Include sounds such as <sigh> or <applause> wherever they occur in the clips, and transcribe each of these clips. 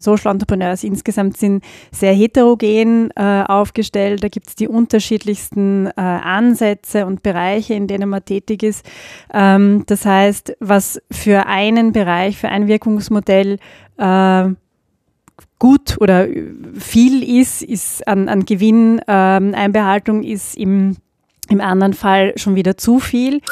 Social Entrepreneurs insgesamt sind sehr heterogen äh, aufgestellt. Da gibt es die unterschiedlichsten äh, Ansätze und Bereiche, in denen man tätig ist. Ähm, das heißt, was für einen Bereich, für ein Wirkungsmodell äh, gut oder viel ist, ist an, an Gewinneinbehaltung, ähm, ist im, im anderen Fall schon wieder zu viel.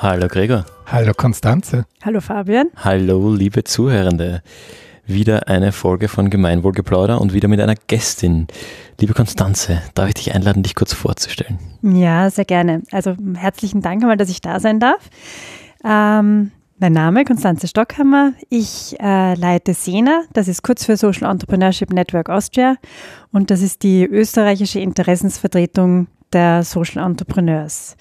Hallo Gregor. Hallo Konstanze. Hallo Fabian. Hallo liebe Zuhörende. Wieder eine Folge von Gemeinwohlgeplauder und wieder mit einer Gästin. Liebe Konstanze, darf ich dich einladen, dich kurz vorzustellen? Ja, sehr gerne. Also herzlichen Dank einmal, dass ich da sein darf. Ähm, mein Name Konstanze Stockhammer. Ich äh, leite SENA, das ist kurz für Social Entrepreneurship Network Austria und das ist die österreichische Interessensvertretung der Social Entrepreneurs.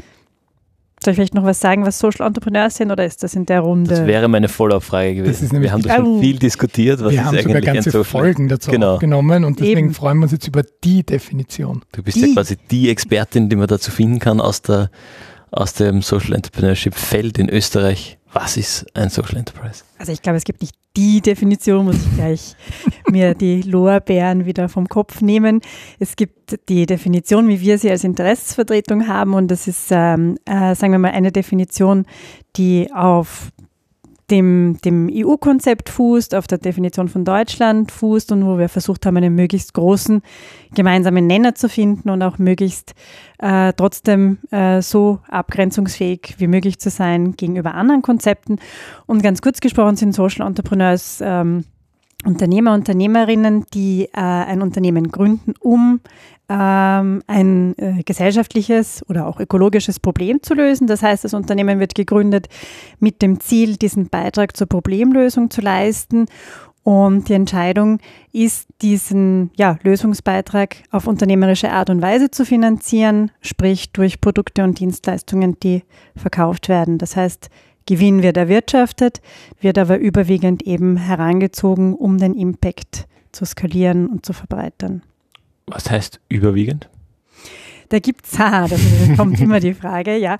Soll ich vielleicht noch was sagen, was Social Entrepreneurs sind oder ist das in der Runde? Das wäre meine Follow-up-Frage gewesen. wir haben da schon viel diskutiert. Was wir haben sogar ganze Folgen dazu genau. aufgenommen und deswegen Eben. freuen wir uns jetzt über die Definition. Du bist die. ja quasi die Expertin, die man dazu finden kann aus, der, aus dem Social Entrepreneurship-Feld in Österreich. Was ist ein Social Enterprise? Also ich glaube, es gibt nicht die Definition, muss ich gleich <laughs> mir die Lorbeeren wieder vom Kopf nehmen. Es gibt die Definition, wie wir sie als Interessensvertretung haben und das ist, ähm, äh, sagen wir mal, eine Definition, die auf dem, dem EU-Konzept fußt, auf der Definition von Deutschland fußt und wo wir versucht haben, einen möglichst großen gemeinsamen Nenner zu finden und auch möglichst äh, trotzdem äh, so abgrenzungsfähig wie möglich zu sein gegenüber anderen Konzepten. Und ganz kurz gesprochen sind Social Entrepreneurs ähm, Unternehmer, Unternehmerinnen, die äh, ein Unternehmen gründen, um ähm, ein äh, gesellschaftliches oder auch ökologisches Problem zu lösen. Das heißt, das Unternehmen wird gegründet mit dem Ziel, diesen Beitrag zur Problemlösung zu leisten. Und die Entscheidung ist, diesen ja, Lösungsbeitrag auf unternehmerische Art und Weise zu finanzieren, sprich durch Produkte und Dienstleistungen, die verkauft werden. Das heißt, Gewinn wird erwirtschaftet, wird aber überwiegend eben herangezogen, um den Impact zu skalieren und zu verbreitern. Was heißt überwiegend? Da gibt es, <laughs> ah, da kommt immer die Frage, ja.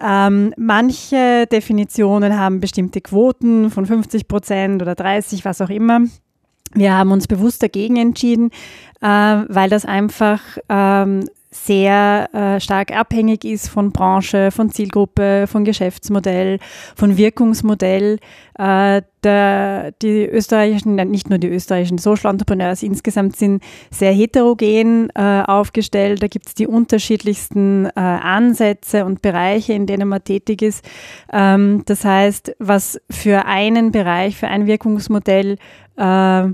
Ähm, manche Definitionen haben bestimmte Quoten von 50 Prozent oder 30, was auch immer. Wir haben uns bewusst dagegen entschieden, äh, weil das einfach ähm, sehr äh, stark abhängig ist von Branche, von Zielgruppe, von Geschäftsmodell, von Wirkungsmodell. Äh, der, die österreichischen, nicht nur die österreichischen Social Entrepreneurs insgesamt sind sehr heterogen äh, aufgestellt. Da gibt es die unterschiedlichsten äh, Ansätze und Bereiche, in denen man tätig ist. Ähm, das heißt, was für einen Bereich, für ein Wirkungsmodell äh,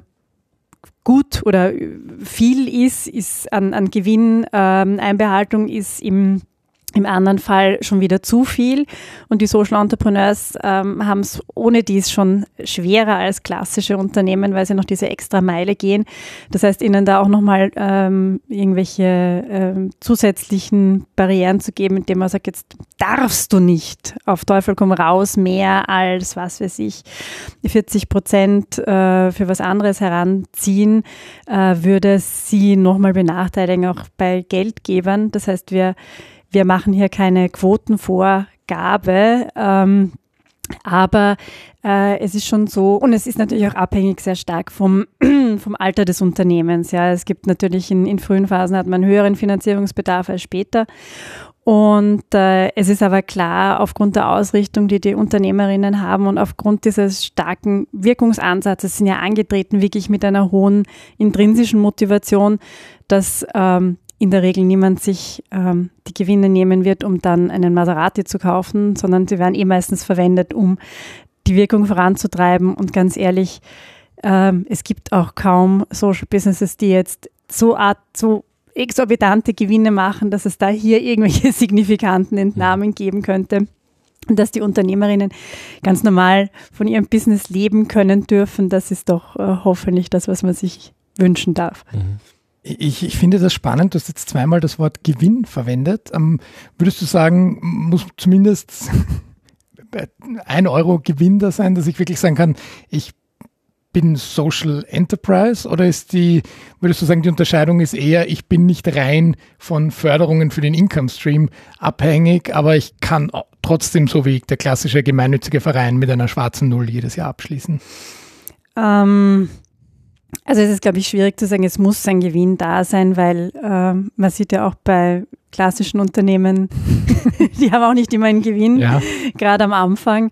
gut oder viel ist, ist an, an Gewinneinbehaltung ähm, ist im im anderen Fall schon wieder zu viel. Und die Social Entrepreneurs ähm, haben es ohne dies schon schwerer als klassische Unternehmen, weil sie noch diese extra Meile gehen. Das heißt, ihnen da auch nochmal ähm, irgendwelche ähm, zusätzlichen Barrieren zu geben, indem man sagt, jetzt darfst du nicht auf Teufel komm raus mehr als, was weiß ich, 40 Prozent äh, für was anderes heranziehen, äh, würde sie nochmal benachteiligen, auch bei Geldgebern. Das heißt, wir wir machen hier keine Quotenvorgabe. Ähm, aber äh, es ist schon so, und es ist natürlich auch abhängig sehr stark vom, <clears throat> vom Alter des Unternehmens. Ja, es gibt natürlich in, in frühen Phasen hat man höheren Finanzierungsbedarf als später. Und äh, es ist aber klar, aufgrund der Ausrichtung, die die Unternehmerinnen haben und aufgrund dieses starken Wirkungsansatzes sind ja angetreten, wirklich mit einer hohen intrinsischen Motivation, dass ähm, in der Regel niemand sich ähm, die Gewinne nehmen wird, um dann einen Maserati zu kaufen, sondern sie werden eh meistens verwendet, um die Wirkung voranzutreiben. Und ganz ehrlich, ähm, es gibt auch kaum Social Businesses, die jetzt so art, so exorbitante Gewinne machen, dass es da hier irgendwelche <laughs> signifikanten Entnahmen geben könnte. Und dass die Unternehmerinnen ganz normal von ihrem Business leben können dürfen, das ist doch äh, hoffentlich das, was man sich wünschen darf. Mhm. Ich, ich finde das spannend, du hast jetzt zweimal das Wort Gewinn verwendet. Ähm, würdest du sagen, muss zumindest <laughs> ein Euro Gewinn da sein, dass ich wirklich sagen kann, ich bin Social Enterprise oder ist die, würdest du sagen, die Unterscheidung ist eher, ich bin nicht rein von Förderungen für den Income Stream abhängig, aber ich kann trotzdem so wie der klassische gemeinnützige Verein mit einer schwarzen Null jedes Jahr abschließen? Ähm, also es ist, glaube ich, schwierig zu sagen, es muss ein Gewinn da sein, weil äh, man sieht ja auch bei klassischen Unternehmen, <laughs> die haben auch nicht immer einen Gewinn, ja. gerade am Anfang.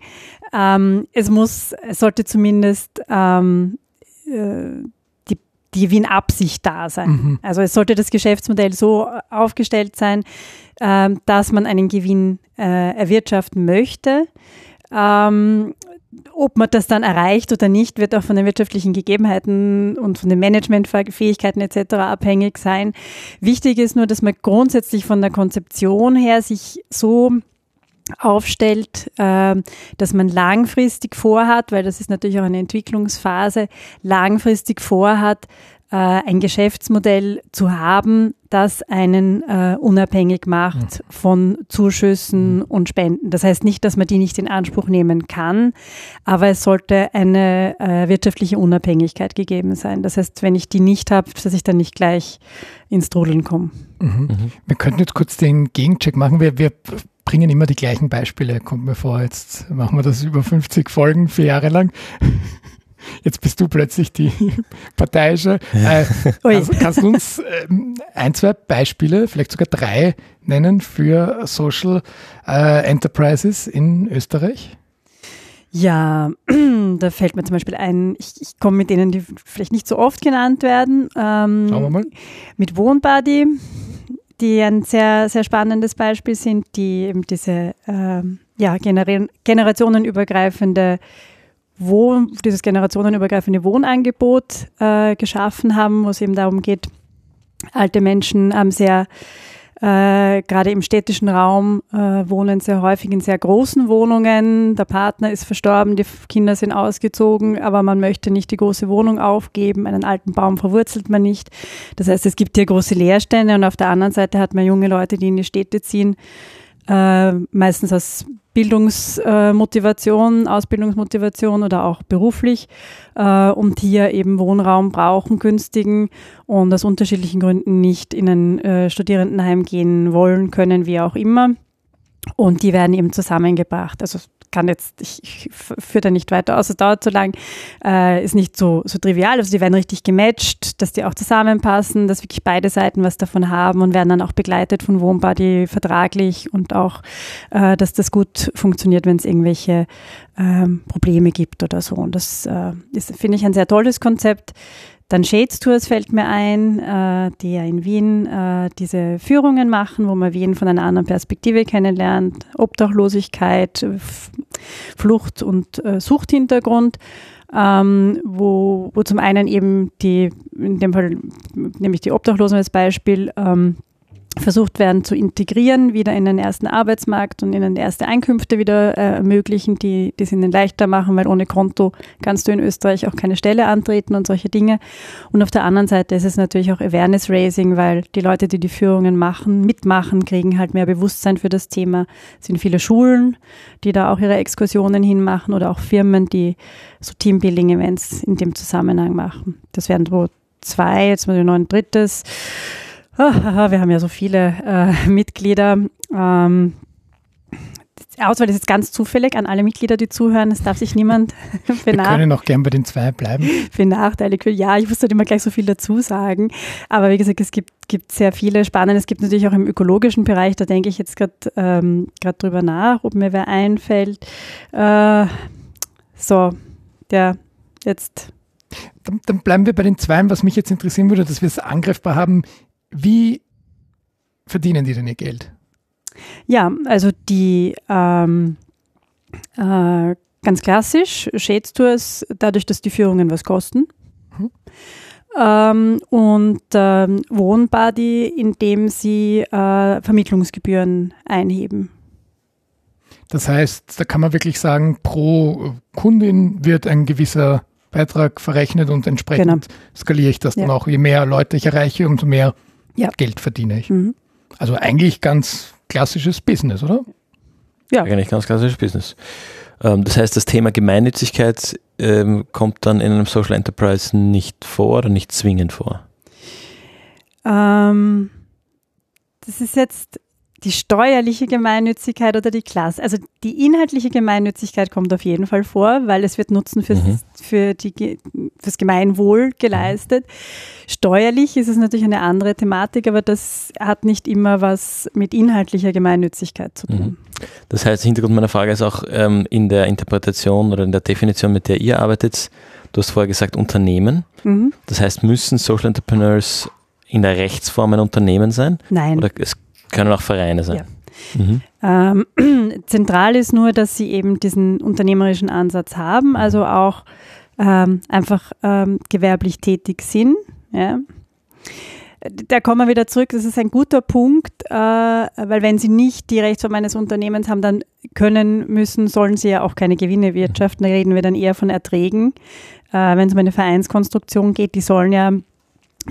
Ähm, es muss, es sollte zumindest ähm, äh, die, die Gewinnabsicht da sein. Mhm. Also es sollte das Geschäftsmodell so aufgestellt sein, äh, dass man einen Gewinn äh, erwirtschaften möchte. Ähm, ob man das dann erreicht oder nicht, wird auch von den wirtschaftlichen Gegebenheiten und von den Managementfähigkeiten etc. abhängig sein. Wichtig ist nur, dass man grundsätzlich von der Konzeption her sich so aufstellt, äh, dass man langfristig vorhat, weil das ist natürlich auch eine Entwicklungsphase, langfristig vorhat, äh, ein Geschäftsmodell zu haben, das einen äh, unabhängig macht mhm. von Zuschüssen mhm. und Spenden. Das heißt nicht, dass man die nicht in Anspruch nehmen kann, aber es sollte eine äh, wirtschaftliche Unabhängigkeit gegeben sein. Das heißt, wenn ich die nicht habe, dass ich dann nicht gleich ins Trudeln komme. Mhm. mhm. Wir könnten jetzt kurz den Gegencheck machen. Wir, wir bringen immer die gleichen Beispiele, kommt mir vor. Jetzt machen wir das über 50 Folgen, vier Jahre lang. Jetzt bist du plötzlich die <laughs> parteiische. Äh, <laughs> kannst, kannst, du uns äh, ein, zwei Beispiele, vielleicht sogar drei nennen für Social äh, Enterprises in Österreich? Ja, <clears throat> da fällt mir zum Beispiel ein, ich, ich komme mit denen, die vielleicht nicht so oft genannt werden. Ähm, Schauen wir mal. Mit Wohnbody, die ein sehr, sehr spannendes Beispiel sind, die eben diese ähm, ja, generationenübergreifende Wohn, dieses generationenübergreifende Wohnangebot äh, geschaffen haben, wo es eben darum geht, alte Menschen haben sehr äh, gerade im städtischen Raum äh, wohnen sehr häufig in sehr großen Wohnungen. Der Partner ist verstorben, die Kinder sind ausgezogen, aber man möchte nicht die große Wohnung aufgeben. Einen alten Baum verwurzelt man nicht. Das heißt, es gibt hier große Leerstände und auf der anderen Seite hat man junge Leute, die in die Städte ziehen, äh, meistens aus Bildungsmotivation, Ausbildungsmotivation oder auch beruflich äh, und hier eben Wohnraum brauchen, günstigen und aus unterschiedlichen Gründen nicht in ein äh, Studierendenheim gehen wollen, können, wie auch immer. Und die werden eben zusammengebracht. Also kann jetzt, ich, ich führe da nicht weiter aus, es dauert zu lang, äh, ist nicht so, so trivial. Also die werden richtig gematcht, dass die auch zusammenpassen, dass wirklich beide Seiten was davon haben und werden dann auch begleitet von Wohnbody vertraglich und auch, äh, dass das gut funktioniert, wenn es irgendwelche ähm, Probleme gibt oder so. Und das äh, ist, finde ich, ein sehr tolles Konzept. Dann Shades Tours fällt mir ein, äh, die ja in Wien äh, diese Führungen machen, wo man Wien von einer anderen Perspektive kennenlernt. Obdachlosigkeit, Flucht und äh, Suchthintergrund. Ähm, wo, wo zum einen eben die, in dem Fall nämlich die Obdachlosen als Beispiel, ähm, versucht werden zu integrieren, wieder in den ersten Arbeitsmarkt und ihnen erste Einkünfte wieder äh, ermöglichen, die, die es ihnen leichter machen, weil ohne Konto kannst du in Österreich auch keine Stelle antreten und solche Dinge. Und auf der anderen Seite ist es natürlich auch Awareness Raising, weil die Leute, die die Führungen machen, mitmachen, kriegen halt mehr Bewusstsein für das Thema. Es sind viele Schulen, die da auch ihre Exkursionen hinmachen oder auch Firmen, die so Teambuilding-Events in dem Zusammenhang machen. Das wären so zwei, jetzt mal noch ein drittes. Wir haben ja so viele äh, <laughs> Mitglieder. Ähm, die Auswahl ist jetzt ganz zufällig an alle Mitglieder, die zuhören. Es darf sich niemand <laughs> Wir können auch gern bei den zwei bleiben. benachteiligt Ja, ich muss halt immer gleich so viel dazu sagen. Aber wie gesagt, es gibt, gibt sehr viele spannende. Es gibt natürlich auch im ökologischen Bereich, da denke ich jetzt gerade ähm, drüber nach, ob mir wer einfällt. Äh, so, der jetzt dann, dann, bleiben wir bei den Zweien. Was mich jetzt interessieren würde, dass wir es angreifbar haben, wie verdienen die denn ihr Geld? Ja, also die ähm, äh, ganz klassisch Shades Tours, dadurch, dass die Führungen was kosten. Mhm. Ähm, und ähm, Wohnbody, indem sie äh, Vermittlungsgebühren einheben. Das heißt, da kann man wirklich sagen, pro Kundin wird ein gewisser Beitrag verrechnet und entsprechend genau. skaliere ich das ja. dann auch. Je mehr Leute ich erreiche, umso mehr ja. Geld verdiene ich. Mhm. Also eigentlich ganz klassisches Business, oder? Ja. Eigentlich ganz klassisches Business. Ähm, das heißt, das Thema Gemeinnützigkeit ähm, kommt dann in einem Social Enterprise nicht vor oder nicht zwingend vor? Ähm, das ist jetzt die steuerliche Gemeinnützigkeit oder die Klasse. Also die inhaltliche Gemeinnützigkeit kommt auf jeden Fall vor, weil es wird Nutzen fürs, mhm. für die, fürs Gemeinwohl geleistet. Steuerlich ist es natürlich eine andere Thematik, aber das hat nicht immer was mit inhaltlicher Gemeinnützigkeit zu tun. Mhm. Das heißt, Hintergrund meiner Frage ist auch ähm, in der Interpretation oder in der Definition, mit der ihr arbeitet, du hast vorher gesagt Unternehmen. Mhm. Das heißt, müssen Social Entrepreneurs in der Rechtsform ein Unternehmen sein? Nein. Oder es können auch Vereine sein. Ja. Mhm. Ähm, <clears throat> zentral ist nur, dass sie eben diesen unternehmerischen Ansatz haben, also auch ähm, einfach ähm, gewerblich tätig sind. Ja. Da kommen wir wieder zurück, das ist ein guter Punkt, äh, weil wenn sie nicht die Rechtsform eines Unternehmens haben, dann können, müssen, sollen sie ja auch keine Gewinne wirtschaften. Da reden wir dann eher von Erträgen. Äh, wenn es um eine Vereinskonstruktion geht, die sollen ja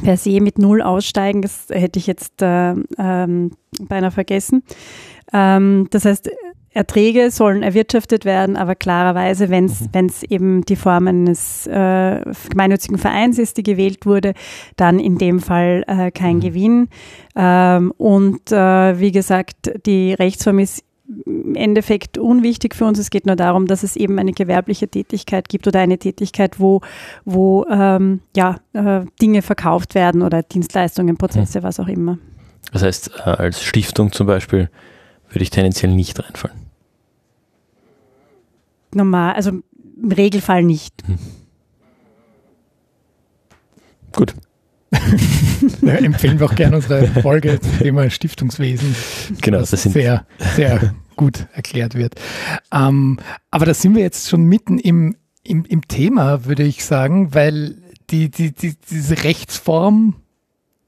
per se mit Null aussteigen. Das hätte ich jetzt äh, ähm, beinahe vergessen. Ähm, das heißt, Erträge sollen erwirtschaftet werden, aber klarerweise, wenn es mhm. eben die Form eines äh, gemeinnützigen Vereins ist, die gewählt wurde, dann in dem Fall äh, kein mhm. Gewinn. Ähm, und äh, wie gesagt, die Rechtsform ist im Endeffekt unwichtig für uns. Es geht nur darum, dass es eben eine gewerbliche Tätigkeit gibt oder eine Tätigkeit, wo, wo ähm, ja, äh, Dinge verkauft werden oder Dienstleistungen, Prozesse, hm. was auch immer. Das heißt, äh, als Stiftung zum Beispiel würde ich tendenziell nicht reinfallen. Normal, also im Regelfall nicht. Hm. Gut. <laughs> empfehlen wir auch gerne unsere Folge zum Thema Stiftungswesen. Genau, das sind sehr, sehr gut erklärt wird. Ähm, aber da sind wir jetzt schon mitten im, im, im Thema, würde ich sagen, weil die, die, die, diese Rechtsform,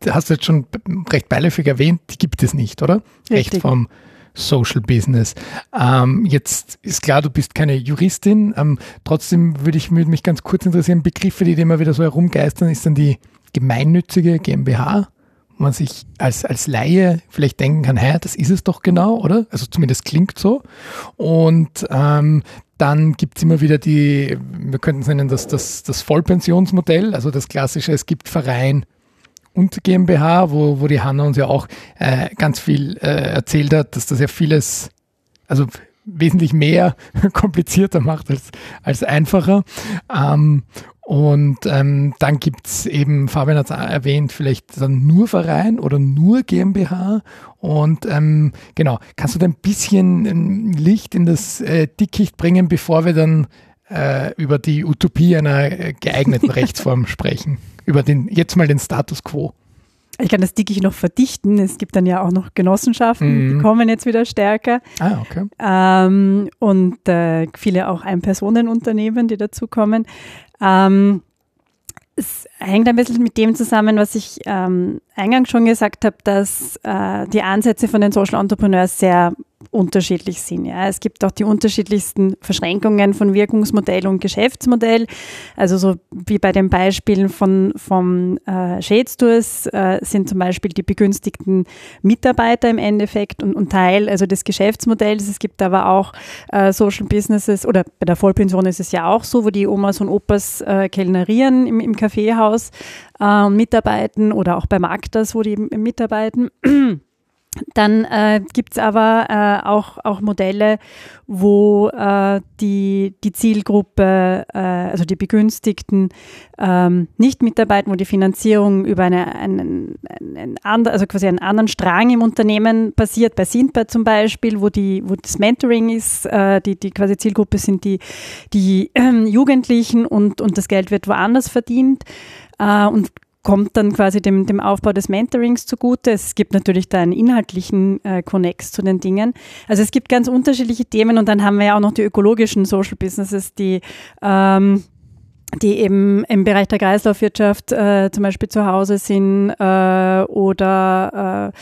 hast du jetzt schon recht beiläufig erwähnt, die gibt es nicht, oder? Richtig. Rechtsform Social Business. Ähm, jetzt ist klar, du bist keine Juristin. Ähm, trotzdem würde ich mich ganz kurz interessieren, Begriffe, die immer wieder so herumgeistern, ist dann die gemeinnützige GmbH man sich als, als Laie vielleicht denken kann, hä, das ist es doch genau, oder? Also zumindest klingt so. Und ähm, dann gibt es immer wieder die, wir könnten es nennen, das, das, das Vollpensionsmodell, also das klassische, es gibt Verein und GmbH, wo, wo die Hanna uns ja auch äh, ganz viel äh, erzählt hat, dass das ja vieles, also wesentlich mehr <laughs> komplizierter macht als, als einfacher. Ähm, und ähm, dann gibt's eben, Fabian hat es erwähnt, vielleicht dann nur Verein oder nur GmbH. Und ähm, genau, kannst du da ein bisschen ähm, Licht in das äh, Dickicht bringen, bevor wir dann äh, über die Utopie einer äh, geeigneten <laughs> Rechtsform sprechen? Über den, jetzt mal den Status quo. Ich kann das Dickicht noch verdichten. Es gibt dann ja auch noch Genossenschaften, mhm. die kommen jetzt wieder stärker. Ah, okay. Ähm, und äh, viele auch Ein-Personen-Unternehmen, die dazukommen. Ähm, es hängt ein bisschen mit dem zusammen, was ich ähm, eingangs schon gesagt habe, dass äh, die Ansätze von den Social Entrepreneurs sehr unterschiedlich sind. Ja. Es gibt auch die unterschiedlichsten Verschränkungen von Wirkungsmodell und Geschäftsmodell. Also so wie bei den Beispielen von, vom äh, Tours äh, sind zum Beispiel die begünstigten Mitarbeiter im Endeffekt und, und Teil also des Geschäftsmodells. Es gibt aber auch äh, Social Businesses oder bei der Vollpension ist es ja auch so, wo die Omas und Opas äh, kellnerieren im, im Kaffeehaus äh, und mitarbeiten oder auch bei Magdas, wo die mitarbeiten. Dann äh, gibt aber äh, auch, auch Modelle, wo äh, die, die Zielgruppe, äh, also die Begünstigten, ähm, nicht mitarbeiten, wo die Finanzierung über eine, einen, einen, einen, also quasi einen anderen Strang im Unternehmen passiert, bei Sindbad zum Beispiel, wo, die, wo das Mentoring ist, äh, die, die quasi Zielgruppe sind die, die äh, Jugendlichen und, und das Geld wird woanders verdient. Uh, und kommt dann quasi dem, dem Aufbau des Mentorings zugute. Es gibt natürlich da einen inhaltlichen äh, Connex zu den Dingen. Also es gibt ganz unterschiedliche Themen und dann haben wir ja auch noch die ökologischen Social Businesses, die ähm, die eben im Bereich der Kreislaufwirtschaft äh, zum Beispiel zu Hause sind äh, oder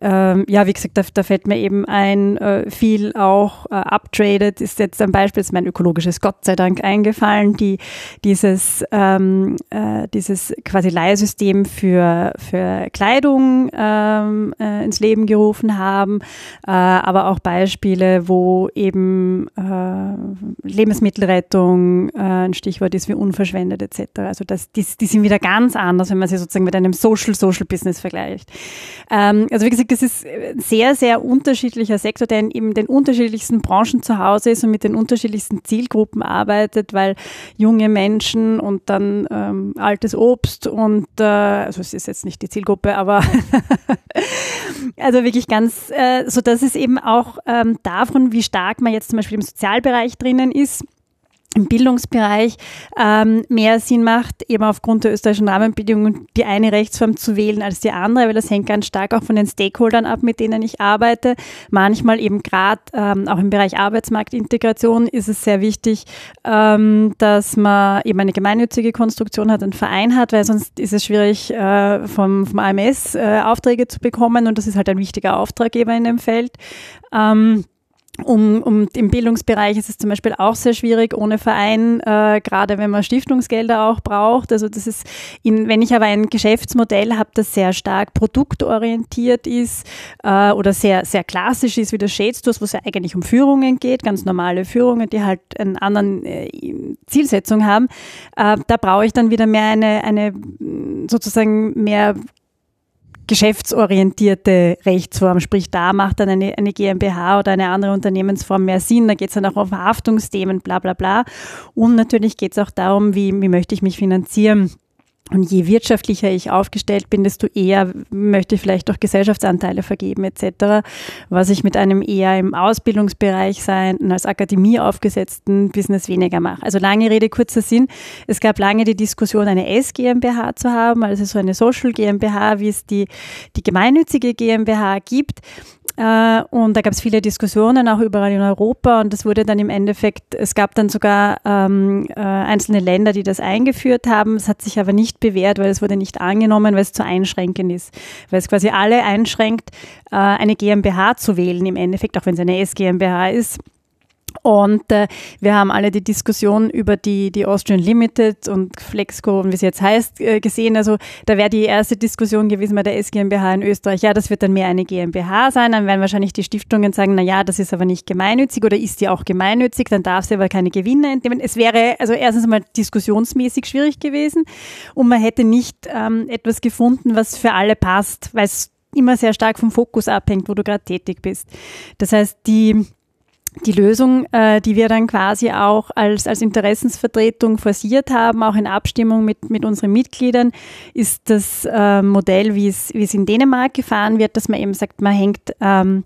äh, äh, ja, wie gesagt, da, da fällt mir eben ein, äh, viel auch äh, uptraded ist jetzt ein Beispiel, ist mein ökologisches Gott sei Dank eingefallen, die dieses ähm, äh, dieses quasi Leihsystem für für Kleidung ähm, äh, ins Leben gerufen haben, äh, aber auch Beispiele, wo eben äh, Lebensmittelrettung äh, ein Stichwort ist wie Unfall verschwendet etc. Also das, die, die sind wieder ganz anders, wenn man sie sozusagen mit einem Social-Social-Business vergleicht. Ähm, also wie gesagt, das ist ein sehr, sehr unterschiedlicher Sektor, der in eben den unterschiedlichsten Branchen zu Hause ist und mit den unterschiedlichsten Zielgruppen arbeitet, weil junge Menschen und dann ähm, altes Obst und äh, also es ist jetzt nicht die Zielgruppe, aber <laughs> also wirklich ganz, äh, so dass es eben auch ähm, davon, wie stark man jetzt zum Beispiel im Sozialbereich drinnen ist, im Bildungsbereich ähm, mehr Sinn macht, eben aufgrund der österreichischen Rahmenbedingungen die eine Rechtsform zu wählen als die andere, weil das hängt ganz stark auch von den Stakeholdern ab, mit denen ich arbeite. Manchmal eben gerade ähm, auch im Bereich Arbeitsmarktintegration ist es sehr wichtig, ähm, dass man eben eine gemeinnützige Konstruktion hat, einen Verein hat, weil sonst ist es schwierig, äh, vom, vom AMS äh, Aufträge zu bekommen und das ist halt ein wichtiger Auftraggeber in dem Feld. Ähm, um, um im Bildungsbereich ist es zum Beispiel auch sehr schwierig ohne Verein, äh, gerade wenn man Stiftungsgelder auch braucht. Also das ist, in, wenn ich aber ein Geschäftsmodell habe, das sehr stark produktorientiert ist äh, oder sehr sehr klassisch ist wie das Shades wo es ja eigentlich um Führungen geht, ganz normale Führungen, die halt einen anderen äh, Zielsetzung haben, äh, da brauche ich dann wieder mehr eine eine sozusagen mehr geschäftsorientierte Rechtsform, sprich da macht dann eine, eine GmbH oder eine andere Unternehmensform mehr Sinn, da geht es dann auch um Haftungsthemen, bla bla bla. Und natürlich geht es auch darum, wie, wie möchte ich mich finanzieren. Und je wirtschaftlicher ich aufgestellt bin, desto eher möchte ich vielleicht auch Gesellschaftsanteile vergeben etc., was ich mit einem eher im Ausbildungsbereich sein, als Akademie aufgesetzten Business weniger mache. Also lange Rede, kurzer Sinn. Es gab lange die Diskussion, eine S GmbH zu haben, also so eine Social GmbH, wie es die, die gemeinnützige GmbH gibt. Äh, und da gab es viele Diskussionen, auch überall in Europa. Und das wurde dann im Endeffekt, es gab dann sogar ähm, äh, einzelne Länder, die das eingeführt haben. Es hat sich aber nicht bewährt, weil es wurde nicht angenommen, weil es zu einschränkend ist. Weil es quasi alle einschränkt, äh, eine GmbH zu wählen im Endeffekt, auch wenn es eine S-GmbH ist. Und äh, wir haben alle die Diskussion über die, die Austrian Limited und Flexco und wie es jetzt heißt, äh, gesehen. Also da wäre die erste Diskussion gewesen bei der SGmbH in Österreich, ja, das wird dann mehr eine GmbH sein. Dann werden wahrscheinlich die Stiftungen sagen, na ja, das ist aber nicht gemeinnützig oder ist die auch gemeinnützig, dann darf sie aber keine Gewinne entnehmen. Es wäre also erstens mal diskussionsmäßig schwierig gewesen und man hätte nicht ähm, etwas gefunden, was für alle passt, weil es immer sehr stark vom Fokus abhängt, wo du gerade tätig bist. Das heißt, die die Lösung, äh, die wir dann quasi auch als, als Interessensvertretung forciert haben, auch in Abstimmung mit, mit unseren Mitgliedern, ist das äh, Modell, wie es, wie es in Dänemark gefahren wird, dass man eben sagt, man hängt, ähm,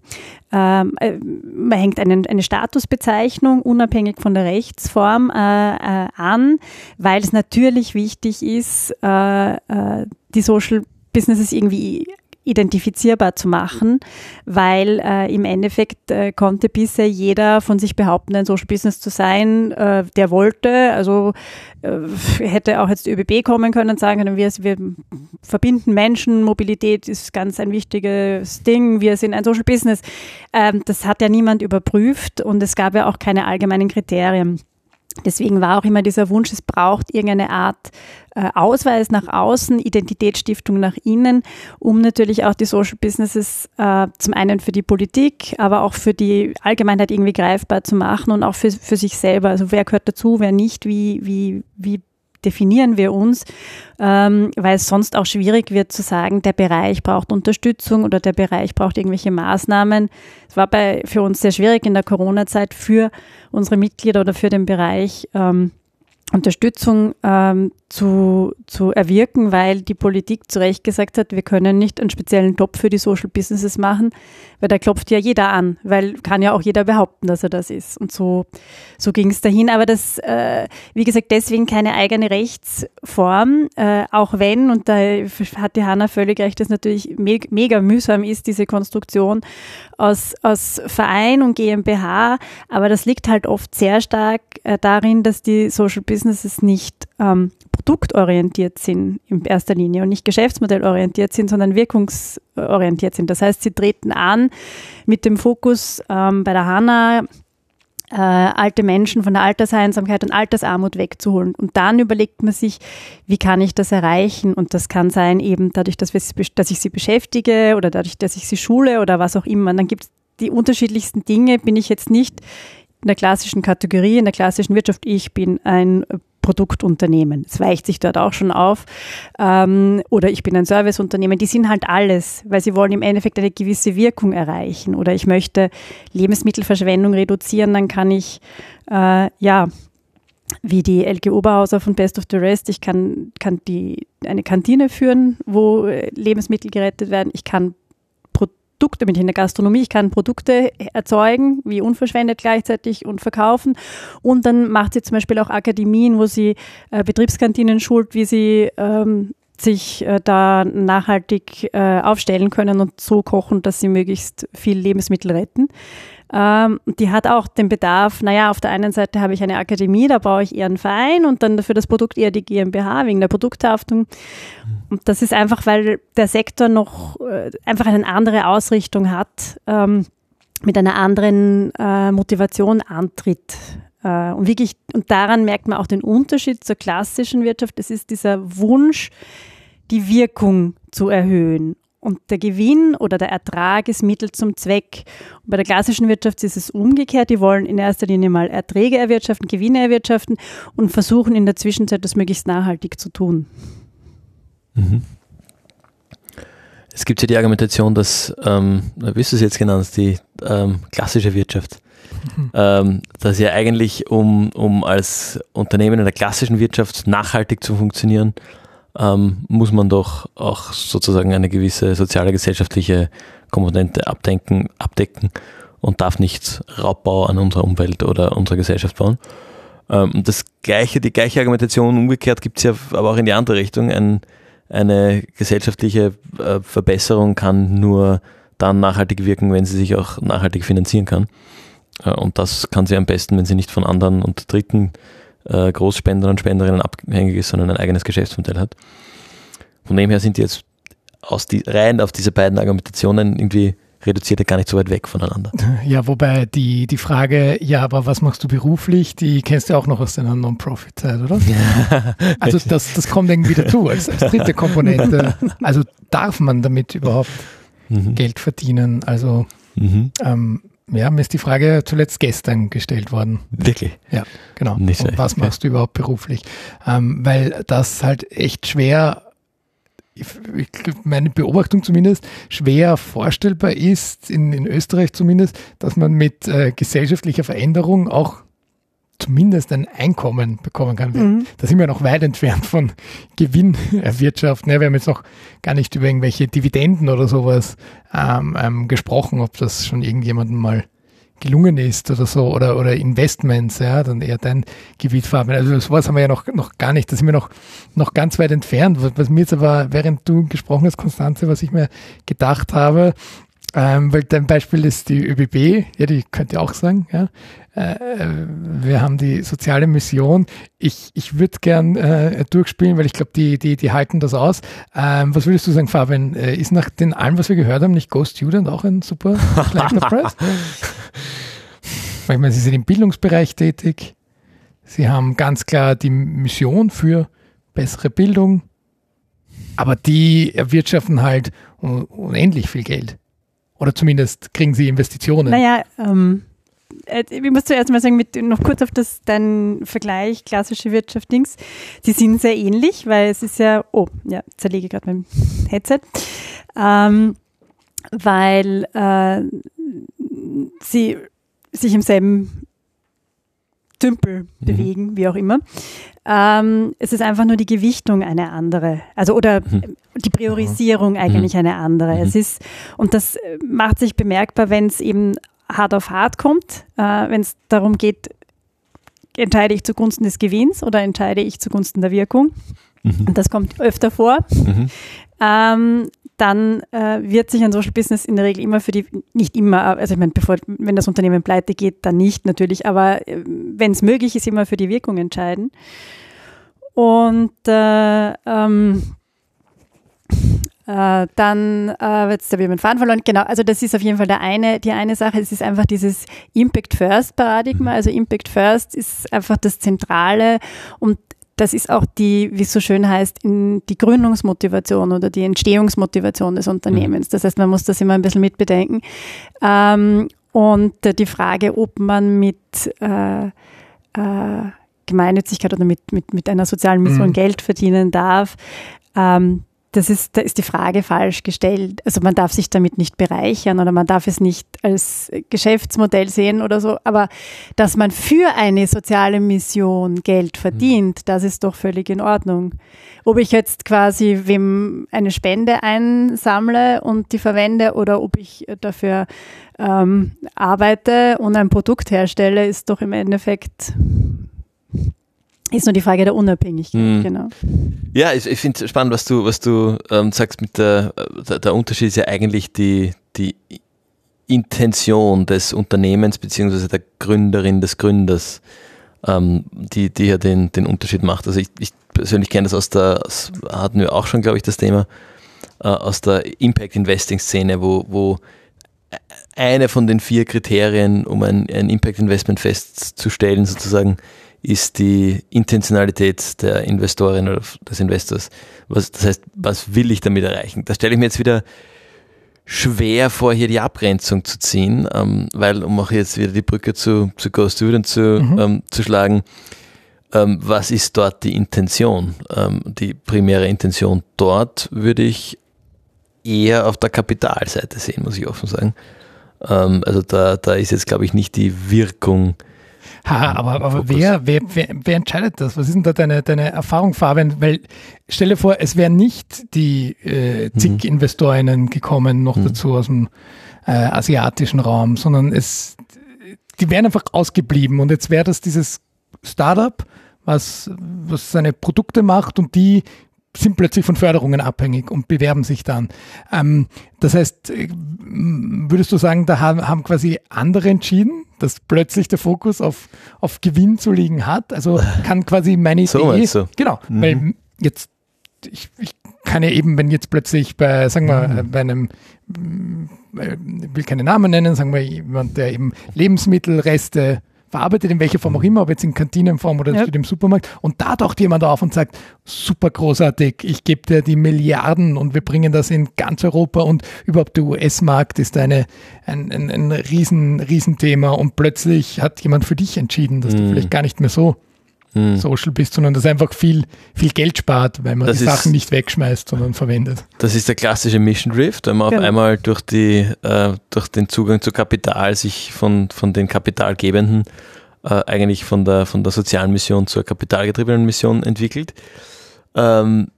ähm äh, man hängt einen, eine Statusbezeichnung unabhängig von der Rechtsform äh, äh, an, weil es natürlich wichtig ist, äh, äh, die Social Businesses irgendwie identifizierbar zu machen, weil äh, im Endeffekt äh, konnte bisher jeder von sich behaupten, ein Social Business zu sein, äh, der wollte. Also äh, hätte auch jetzt die ÖBB kommen können und sagen können, wir, wir verbinden Menschen, Mobilität ist ganz ein wichtiges Ding, wir sind ein Social Business. Ähm, das hat ja niemand überprüft und es gab ja auch keine allgemeinen Kriterien. Deswegen war auch immer dieser Wunsch, es braucht irgendeine Art äh, Ausweis nach außen, Identitätsstiftung nach innen, um natürlich auch die Social Businesses äh, zum einen für die Politik, aber auch für die Allgemeinheit irgendwie greifbar zu machen und auch für, für sich selber. Also wer gehört dazu, wer nicht, wie, wie, wie definieren wir uns, ähm, weil es sonst auch schwierig wird zu sagen, der Bereich braucht Unterstützung oder der Bereich braucht irgendwelche Maßnahmen. Es war bei, für uns sehr schwierig in der Corona-Zeit für unsere Mitglieder oder für den Bereich. Ähm, Unterstützung ähm, zu, zu erwirken, weil die Politik zu Recht gesagt hat, wir können nicht einen speziellen Job für die Social Businesses machen, weil da klopft ja jeder an, weil kann ja auch jeder behaupten, dass er das ist. Und so, so ging es dahin. Aber das, äh, wie gesagt, deswegen keine eigene Rechtsform, äh, auch wenn, und da hat die Hanna völlig recht, dass natürlich me mega mühsam ist, diese Konstruktion aus, aus Verein und GmbH, aber das liegt halt oft sehr stark äh, darin, dass die Social Businesses nicht ähm, produktorientiert sind in erster Linie und nicht geschäftsmodellorientiert sind, sondern wirkungsorientiert sind. Das heißt, sie treten an mit dem Fokus ähm, bei der HANA äh, alte Menschen von der Alterseinsamkeit und Altersarmut wegzuholen. Und dann überlegt man sich, wie kann ich das erreichen? Und das kann sein eben dadurch, dass, wir, dass ich sie beschäftige oder dadurch, dass ich sie schule oder was auch immer. Und dann gibt es die unterschiedlichsten Dinge. Bin ich jetzt nicht in der klassischen Kategorie, in der klassischen Wirtschaft, ich bin ein Produktunternehmen. Es weicht sich dort auch schon auf. Ähm, oder ich bin ein Serviceunternehmen. Die sind halt alles, weil sie wollen im Endeffekt eine gewisse Wirkung erreichen. Oder ich möchte Lebensmittelverschwendung reduzieren, dann kann ich äh, ja wie die Elke Oberhauser von Best of the Rest. Ich kann, kann die, eine Kantine führen, wo Lebensmittel gerettet werden. Ich kann Produkte, ich in der Gastronomie, ich kann Produkte erzeugen, wie unverschwendet gleichzeitig und verkaufen. Und dann macht sie zum Beispiel auch Akademien, wo sie äh, Betriebskantinen schult, wie sie ähm, sich äh, da nachhaltig äh, aufstellen können und so kochen, dass sie möglichst viel Lebensmittel retten. Ähm, die hat auch den Bedarf, naja, auf der einen Seite habe ich eine Akademie, da brauche ich eher einen Verein und dann für das Produkt eher die GmbH wegen der Produkthaftung. Und das ist einfach, weil der Sektor noch äh, einfach eine andere Ausrichtung hat, ähm, mit einer anderen äh, Motivation antritt. Äh, und wirklich, und daran merkt man auch den Unterschied zur klassischen Wirtschaft. Es ist dieser Wunsch, die Wirkung zu erhöhen und der Gewinn oder der Ertrag ist Mittel zum Zweck. Und bei der klassischen Wirtschaft ist es umgekehrt. Die wollen in erster Linie mal Erträge erwirtschaften, Gewinne erwirtschaften und versuchen in der Zwischenzeit das möglichst nachhaltig zu tun. Mhm. Es gibt ja die Argumentation, dass, ähm, wie ist es jetzt genannt, die ähm, klassische Wirtschaft, mhm. ähm, dass ja eigentlich, um, um als Unternehmen in der klassischen Wirtschaft nachhaltig zu funktionieren, ähm, muss man doch auch sozusagen eine gewisse soziale, gesellschaftliche Komponente abdenken, abdecken und darf nicht Raubbau an unserer Umwelt oder unserer Gesellschaft bauen. Ähm, das gleiche, die gleiche Argumentation umgekehrt gibt es ja aber auch in die andere Richtung. Ein, eine gesellschaftliche äh, Verbesserung kann nur dann nachhaltig wirken, wenn sie sich auch nachhaltig finanzieren kann. Äh, und das kann sie am besten, wenn sie nicht von anderen und Dritten äh, Großspender und Spenderinnen abhängig ist, sondern ein eigenes Geschäftsmodell hat. Von dem her sind die jetzt aus die, rein auf diese beiden Argumentationen irgendwie reduziert gar nicht so weit weg voneinander. <laughs> Ja, wobei die, die Frage, ja, aber was machst du beruflich, die kennst du auch noch aus deiner Non-Profit-Zeit, oder? Ja. <laughs> Also das, das kommt irgendwie dazu als, als dritte Komponente. Also darf man damit überhaupt mhm. Geld verdienen? Also mhm. ähm, ja, mir ist die Frage zuletzt gestern gestellt worden. Wirklich? Ja, genau. Nicht Und was okay. machst du überhaupt beruflich? Ähm, weil das halt echt schwer, meine Beobachtung zumindest, schwer vorstellbar ist, in, in Österreich zumindest, dass man mit äh, gesellschaftlicher Veränderung auch zumindest ein Einkommen bekommen kann. Mhm. Da sind wir noch weit entfernt von Gewinn erwirtschaften. Ja, wir haben jetzt noch gar nicht über irgendwelche Dividenden oder sowas ähm, ähm, gesprochen, ob das schon irgendjemandem mal gelungen ist oder so oder, oder Investments, ja, dann eher dein Gebiet Fabian. Also sowas haben wir ja noch, noch gar nicht, da sind wir noch, noch ganz weit entfernt. Was, was mir jetzt aber, während du gesprochen hast, Konstanze, was ich mir gedacht habe, ähm, weil dein Beispiel ist die ÖBB, ja, die könnt ihr auch sagen, ja. Äh, wir haben die soziale Mission. Ich, ich würde gern äh, durchspielen, weil ich glaube, die, die, die halten das aus. Ähm, was würdest du sagen, Fabian? Äh, ist nach den allem, was wir gehört haben, nicht Go Student auch ein super schlechter <laughs> Preis? Ich meine, Sie sind im Bildungsbereich tätig. Sie haben ganz klar die Mission für bessere Bildung. Aber die erwirtschaften halt unendlich viel Geld. Oder zumindest kriegen sie Investitionen. Naja, ähm, äh, ich muss zuerst mal sagen, mit, noch kurz auf das, dein Vergleich, klassische Wirtschaft, Dings. Die sind sehr ähnlich, weil es ist ja, oh, ja, zerlege gerade mein Headset. Ähm, weil äh, sie sich im selben Tümpel mhm. bewegen, wie auch immer. Ähm, es ist einfach nur die Gewichtung eine andere. Also oder mhm. Die Priorisierung mhm. eigentlich eine andere. Es mhm. ist, und das macht sich bemerkbar, wenn es eben hart auf hart kommt, äh, wenn es darum geht, entscheide ich zugunsten des Gewinns oder entscheide ich zugunsten der Wirkung. Mhm. Und das kommt öfter vor. Mhm. Ähm, dann äh, wird sich ein Social Business in der Regel immer für die, nicht immer, also ich meine, bevor, wenn das Unternehmen pleite geht, dann nicht natürlich, aber äh, wenn es möglich ist, immer für die Wirkung entscheiden. Und äh, ähm, äh, dann, äh, jetzt habe ich meinen Faden verloren. Genau, also das ist auf jeden Fall der eine, die eine Sache. Es ist einfach dieses Impact First Paradigma. Also Impact First ist einfach das Zentrale und das ist auch die, wie es so schön heißt, die Gründungsmotivation oder die Entstehungsmotivation des Unternehmens. Das heißt, man muss das immer ein bisschen mitbedenken. Ähm, und die Frage, ob man mit äh, äh, Gemeinnützigkeit oder mit, mit, mit einer sozialen Mission mhm. Geld verdienen darf, ähm, das ist, da ist die Frage falsch gestellt. Also man darf sich damit nicht bereichern oder man darf es nicht als Geschäftsmodell sehen oder so. Aber dass man für eine soziale Mission Geld verdient, das ist doch völlig in Ordnung. Ob ich jetzt quasi wem eine Spende einsammle und die verwende oder ob ich dafür ähm, arbeite und ein Produkt herstelle, ist doch im Endeffekt ist nur die Frage der Unabhängigkeit, mhm. genau. Ja, ich, ich finde es spannend, was du, was du ähm, sagst mit der, der, Unterschied ist ja eigentlich die, die Intention des Unternehmens beziehungsweise der Gründerin, des Gründers, ähm, die, die ja den, den Unterschied macht. Also ich, ich persönlich kenne das aus der, das hatten wir auch schon, glaube ich, das Thema, äh, aus der Impact Investing Szene, wo, wo eine von den vier Kriterien, um ein, ein Impact Investment festzustellen, sozusagen, ist die Intentionalität der Investorin oder des Investors. Was, das heißt, was will ich damit erreichen? Da stelle ich mir jetzt wieder schwer vor, hier die Abgrenzung zu ziehen, ähm, weil, um auch jetzt wieder die Brücke zu, zu Go Student zu, mhm. ähm, zu schlagen, ähm, was ist dort die Intention? Ähm, die primäre Intention dort würde ich eher auf der Kapitalseite sehen, muss ich offen sagen. Ähm, also da, da ist jetzt, glaube ich, nicht die Wirkung Ha, aber, aber wer, wer, wer, wer entscheidet das? Was ist denn da deine, deine Erfahrung, Fabian? Weil stell dir vor, es wären nicht die äh, zig mhm. Investorinnen gekommen, noch mhm. dazu aus dem äh, asiatischen Raum, sondern es, die wären einfach ausgeblieben und jetzt wäre das dieses Startup, was, was seine Produkte macht und die sind plötzlich von Förderungen abhängig und bewerben sich dann. Ähm, das heißt, äh, würdest du sagen, da haben, haben quasi andere entschieden, dass plötzlich der Fokus auf, auf Gewinn zu liegen hat? Also kann quasi meine Idee, so du? genau, mhm. weil jetzt ich, ich kann ja eben, wenn jetzt plötzlich bei, sagen wir, mhm. bei einem, äh, will keine Namen nennen, sagen wir jemand, der eben Lebensmittelreste verarbeitet, in welcher Form auch immer, ob jetzt in Kantinenform oder ja. im Supermarkt. Und da taucht jemand auf und sagt, super großartig, ich gebe dir die Milliarden und wir bringen das in ganz Europa und überhaupt der US-Markt ist eine, ein, ein, ein riesen, Riesenthema und plötzlich hat jemand für dich entschieden, dass mhm. du vielleicht gar nicht mehr so hm. Social bist, sondern das einfach viel, viel Geld spart, weil man das die ist, Sachen nicht wegschmeißt, sondern verwendet. Das ist der klassische Mission Drift, wenn man genau. auf einmal durch, die, äh, durch den Zugang zu Kapital sich von, von den Kapitalgebenden äh, eigentlich von der, von der sozialen Mission zur kapitalgetriebenen Mission entwickelt. Ähm,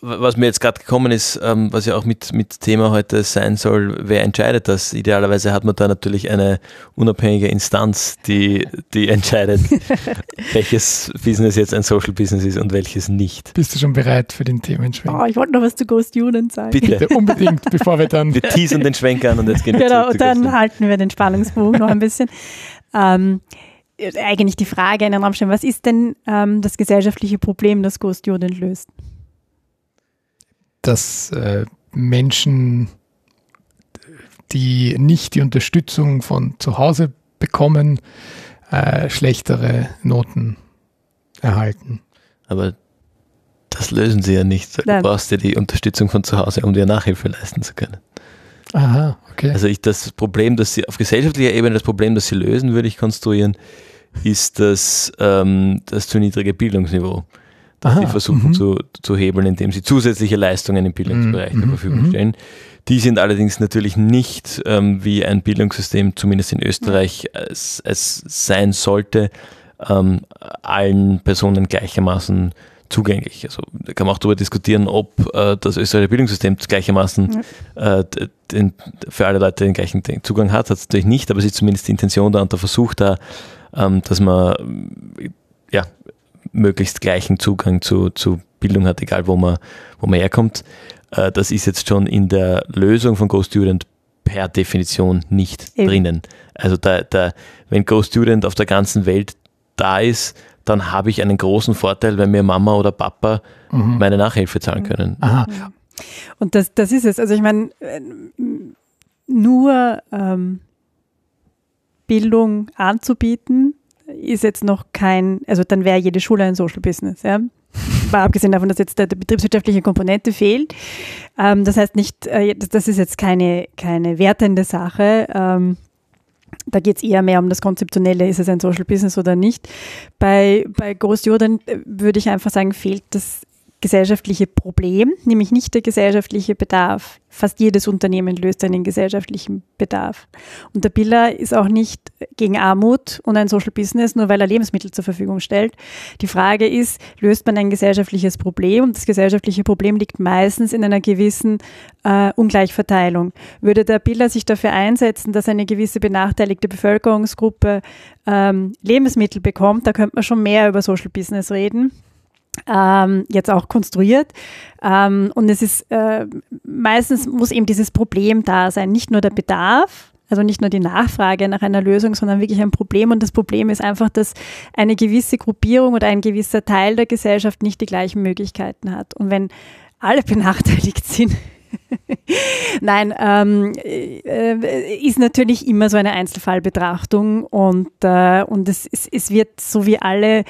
was mir jetzt gerade gekommen ist, ähm, was ja auch mit, mit Thema heute sein soll, wer entscheidet das? Idealerweise hat man da natürlich eine unabhängige Instanz, die, die entscheidet, <laughs> welches Business jetzt ein Social Business ist und welches nicht. Bist du schon bereit für den Themenschwenk? Oh, ich wollte noch was zu Ghost Unit sagen. Bitte. Bitte unbedingt, bevor wir dann... Wir teasen den Schwenk an und jetzt gehen wir Genau, und dann halten wir den Spannungsbogen noch ein bisschen. Ähm, eigentlich die Frage in den Raum stellen, was ist denn ähm, das gesellschaftliche Problem, das Ghost Unit löst? Dass äh, Menschen, die nicht die Unterstützung von zu Hause bekommen, äh, schlechtere Noten erhalten. Aber das lösen sie ja nicht. Du Nein. brauchst ja die Unterstützung von zu Hause, um dir Nachhilfe leisten zu können. Aha, okay. Also ich, das Problem, das sie auf gesellschaftlicher Ebene, das Problem, das sie lösen, würde ich konstruieren, ist das, ähm, das zu niedrige Bildungsniveau Aha, sie versuchen mhm. zu, zu hebeln, indem sie zusätzliche Leistungen im Bildungsbereich mhm. zur Verfügung mhm. stellen. Die sind allerdings natürlich nicht, ähm, wie ein Bildungssystem zumindest in Österreich es, es sein sollte, ähm, allen Personen gleichermaßen zugänglich. Also da kann man auch darüber diskutieren, ob äh, das österreichische Bildungssystem gleichermaßen äh, den, für alle Leute den gleichen Zugang hat. Hat es natürlich nicht, aber es ist zumindest die Intention da und der Versuch da, ähm, dass man ja, möglichst gleichen Zugang zu, zu Bildung hat, egal wo man, wo man herkommt. Äh, das ist jetzt schon in der Lösung von GoStudent per Definition nicht Eben. drinnen. Also da, da, wenn GoStudent auf der ganzen Welt da ist, dann habe ich einen großen Vorteil, wenn mir Mama oder Papa mhm. meine Nachhilfe zahlen können. Aha. Und das, das ist es. Also ich meine, nur ähm, Bildung anzubieten, ist jetzt noch kein, also dann wäre jede Schule ein Social Business. Ja? Mal abgesehen davon, dass jetzt die betriebswirtschaftliche Komponente fehlt. Ähm, das heißt nicht, äh, das ist jetzt keine, keine wertende Sache. Ähm, da geht es eher mehr um das Konzeptionelle, ist es ein Social Business oder nicht. Bei, bei Großjordan äh, würde ich einfach sagen, fehlt das gesellschaftliche Problem, nämlich nicht der gesellschaftliche Bedarf. Fast jedes Unternehmen löst einen gesellschaftlichen Bedarf. Und der Biller ist auch nicht gegen Armut und ein Social Business, nur weil er Lebensmittel zur Verfügung stellt. Die Frage ist, löst man ein gesellschaftliches Problem? Und das gesellschaftliche Problem liegt meistens in einer gewissen äh, Ungleichverteilung. Würde der Biller sich dafür einsetzen, dass eine gewisse benachteiligte Bevölkerungsgruppe ähm, Lebensmittel bekommt, da könnte man schon mehr über Social Business reden ähm, jetzt auch konstruiert. Ähm, und es ist äh, meistens muss eben dieses Problem da sein, nicht nur der Bedarf, also nicht nur die Nachfrage nach einer Lösung, sondern wirklich ein Problem. Und das Problem ist einfach, dass eine gewisse Gruppierung oder ein gewisser Teil der Gesellschaft nicht die gleichen Möglichkeiten hat. Und wenn alle <laughs> benachteiligt sind, <laughs> Nein, ähm, äh, ist natürlich immer so eine Einzelfallbetrachtung und, äh, und es, es, es wird so wie alle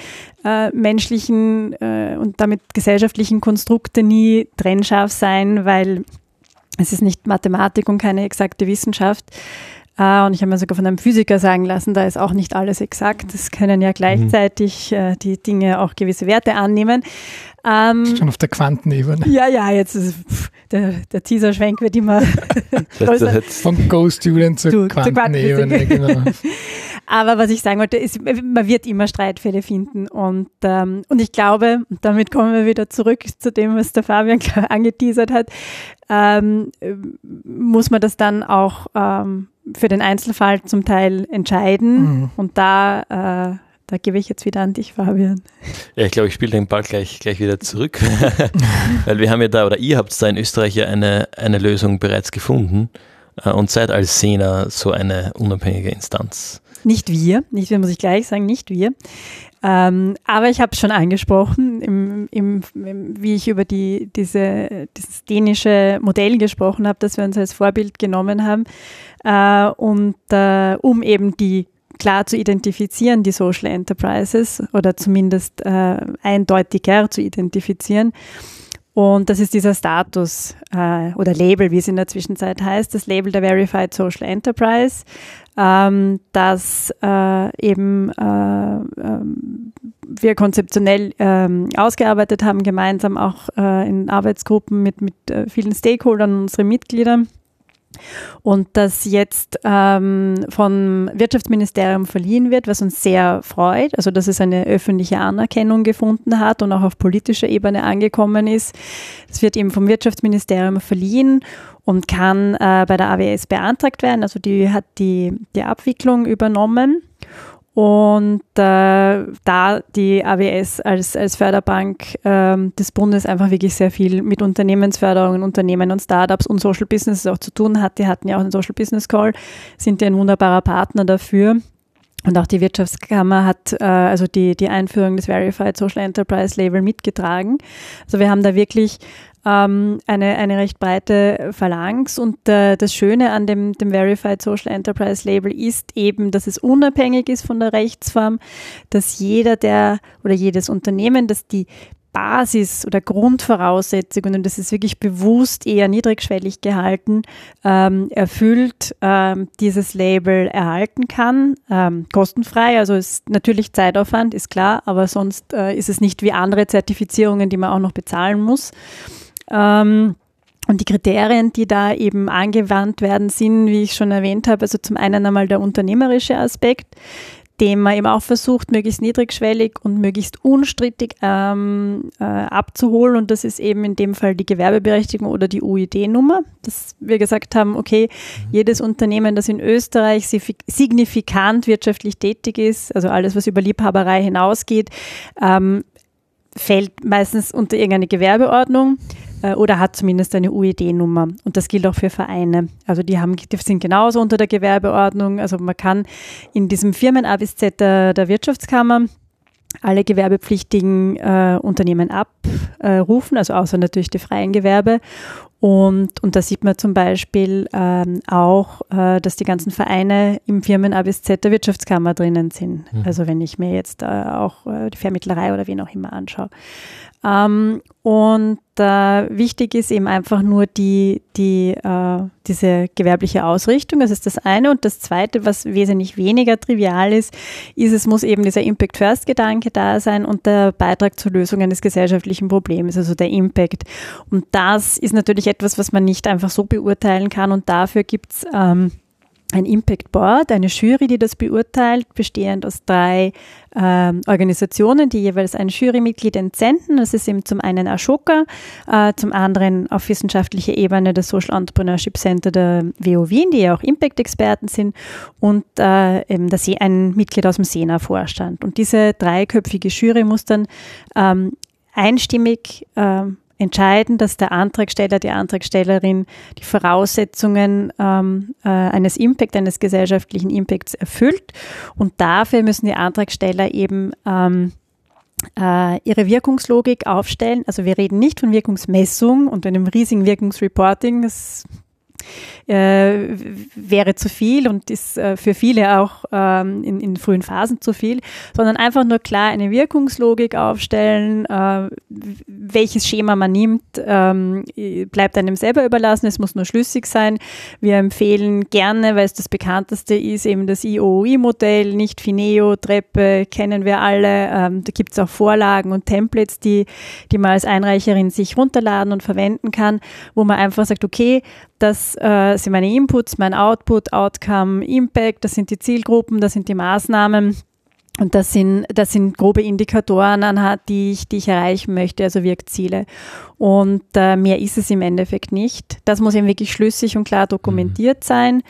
äh, menschlichen äh, und damit gesellschaftlichen Konstrukte nie trennscharf sein, weil es ist nicht Mathematik und keine exakte Wissenschaft. Uh, und ich habe mir sogar von einem Physiker sagen lassen, da ist auch nicht alles exakt. Es können ja gleichzeitig uh, die Dinge auch gewisse Werte annehmen. Ähm, Schon auf der Quantenebene. Ja, ja, jetzt ist, pff, der, der Teaser-Schwenk wird immer <laughs> größer. Von Go-Student zur, zur Quantenebene, genau. <laughs> Aber was ich sagen wollte, ist, man wird immer Streitfälle finden. Und, ähm, und ich glaube, damit kommen wir wieder zurück zu dem, was der Fabian angeteasert hat, ähm, muss man das dann auch ähm, für den Einzelfall zum Teil entscheiden. Mhm. Und da, äh, da gebe ich jetzt wieder an dich, Fabian. Ja, ich glaube, ich spiele den Ball gleich, gleich wieder zurück, <laughs> weil wir haben ja da, oder ihr habt da in Österreich ja eine, eine Lösung bereits gefunden äh, und seid als Sena so eine unabhängige Instanz. Nicht wir, nicht wir, muss ich gleich sagen, nicht wir. Ähm, aber ich habe es schon angesprochen, im, im, im, wie ich über die, diese, dieses dänische Modell gesprochen habe, das wir uns als Vorbild genommen haben. Äh, und äh, um eben die klar zu identifizieren, die Social Enterprises, oder zumindest äh, eindeutiger zu identifizieren. Und das ist dieser Status äh, oder Label, wie es in der Zwischenzeit heißt, das Label der Verified Social Enterprise, ähm, das äh, eben äh, ähm, wir konzeptionell ähm, ausgearbeitet haben, gemeinsam auch äh, in Arbeitsgruppen mit, mit äh, vielen Stakeholdern unseren Mitgliedern und das jetzt ähm, vom Wirtschaftsministerium verliehen wird, was uns sehr freut, also dass es eine öffentliche Anerkennung gefunden hat und auch auf politischer Ebene angekommen ist. Es wird eben vom Wirtschaftsministerium verliehen und kann äh, bei der AWS beantragt werden. Also die hat die, die Abwicklung übernommen. Und äh, da die AWS als, als Förderbank äh, des Bundes einfach wirklich sehr viel mit Unternehmensförderung, Unternehmen und Startups und Social Businesses auch zu tun hat, die hatten ja auch einen Social Business Call, sind ja ein wunderbarer Partner dafür. Und auch die Wirtschaftskammer hat äh, also die, die Einführung des Verified Social Enterprise Label mitgetragen. Also wir haben da wirklich ähm, eine, eine recht breite Phalanx. Und äh, das Schöne an dem, dem Verified Social Enterprise Label ist eben, dass es unabhängig ist von der Rechtsform, dass jeder der oder jedes Unternehmen, das die Basis- oder Grundvoraussetzungen, und das ist wirklich bewusst eher niedrigschwellig gehalten, ähm, erfüllt, ähm, dieses Label erhalten kann, ähm, kostenfrei. Also ist natürlich Zeitaufwand, ist klar, aber sonst äh, ist es nicht wie andere Zertifizierungen, die man auch noch bezahlen muss. Ähm, und die Kriterien, die da eben angewandt werden, sind, wie ich schon erwähnt habe, also zum einen einmal der unternehmerische Aspekt, den man eben auch versucht, möglichst niedrigschwellig und möglichst unstrittig ähm, äh, abzuholen. Und das ist eben in dem Fall die Gewerbeberechtigung oder die UID-Nummer, dass wir gesagt haben, okay, mhm. jedes Unternehmen, das in Österreich signifikant wirtschaftlich tätig ist, also alles, was über Liebhaberei hinausgeht, ähm, fällt meistens unter irgendeine Gewerbeordnung äh, oder hat zumindest eine UED-Nummer. Und das gilt auch für Vereine. Also die, haben, die sind genauso unter der Gewerbeordnung. Also man kann in diesem Firmen A bis Z der, der Wirtschaftskammer alle gewerbepflichtigen äh, Unternehmen abrufen, äh, also außer natürlich die freien Gewerbe. Und, und da sieht man zum Beispiel ähm, auch, äh, dass die ganzen Vereine im Firmen A bis Z der Wirtschaftskammer drinnen sind. Mhm. Also wenn ich mir jetzt äh, auch äh, die Vermittlerei oder wen auch immer anschaue. Ähm, und äh, wichtig ist eben einfach nur die, die, äh, diese gewerbliche Ausrichtung. Das ist das eine. Und das zweite, was wesentlich weniger trivial ist, ist, es muss eben dieser Impact-First-Gedanke da sein und der Beitrag zur Lösung eines gesellschaftlichen Problems, also der Impact. Und das ist natürlich etwas, was man nicht einfach so beurteilen kann. Und dafür gibt's ähm, ein Impact Board, eine Jury, die das beurteilt, bestehend aus drei ähm, Organisationen, die jeweils ein Jurymitglied entsenden. Das ist eben zum einen Ashoka, äh, zum anderen auf wissenschaftlicher Ebene das Social Entrepreneurship Center der WO Wien, die ja auch Impact-Experten sind, und äh, eben das, ein Mitglied aus dem SENA-Vorstand. Und diese dreiköpfige Jury muss dann ähm, einstimmig ähm, entscheiden, dass der Antragsteller, die Antragstellerin die Voraussetzungen ähm, äh, eines Impact, eines gesellschaftlichen Impacts erfüllt. Und dafür müssen die Antragsteller eben ähm, äh, ihre Wirkungslogik aufstellen. Also wir reden nicht von Wirkungsmessung und einem riesigen Wirkungsreporting. Das äh, wäre zu viel und ist äh, für viele auch ähm, in, in frühen Phasen zu viel, sondern einfach nur klar eine Wirkungslogik aufstellen, äh, welches Schema man nimmt, ähm, bleibt einem selber überlassen, es muss nur schlüssig sein. Wir empfehlen gerne, weil es das bekannteste ist, eben das IOI-Modell, nicht Fineo, Treppe, kennen wir alle. Ähm, da gibt es auch Vorlagen und Templates, die, die man als Einreicherin sich runterladen und verwenden kann, wo man einfach sagt, okay, das äh, sind meine Inputs, mein Output, Outcome, Impact, das sind die Zielgruppen, das sind die Maßnahmen. Und das sind, das sind grobe Indikatoren, anhand die ich, die ich erreichen möchte, also Wirkziele. Und äh, mehr ist es im Endeffekt nicht. Das muss eben wirklich schlüssig und klar dokumentiert mhm. sein.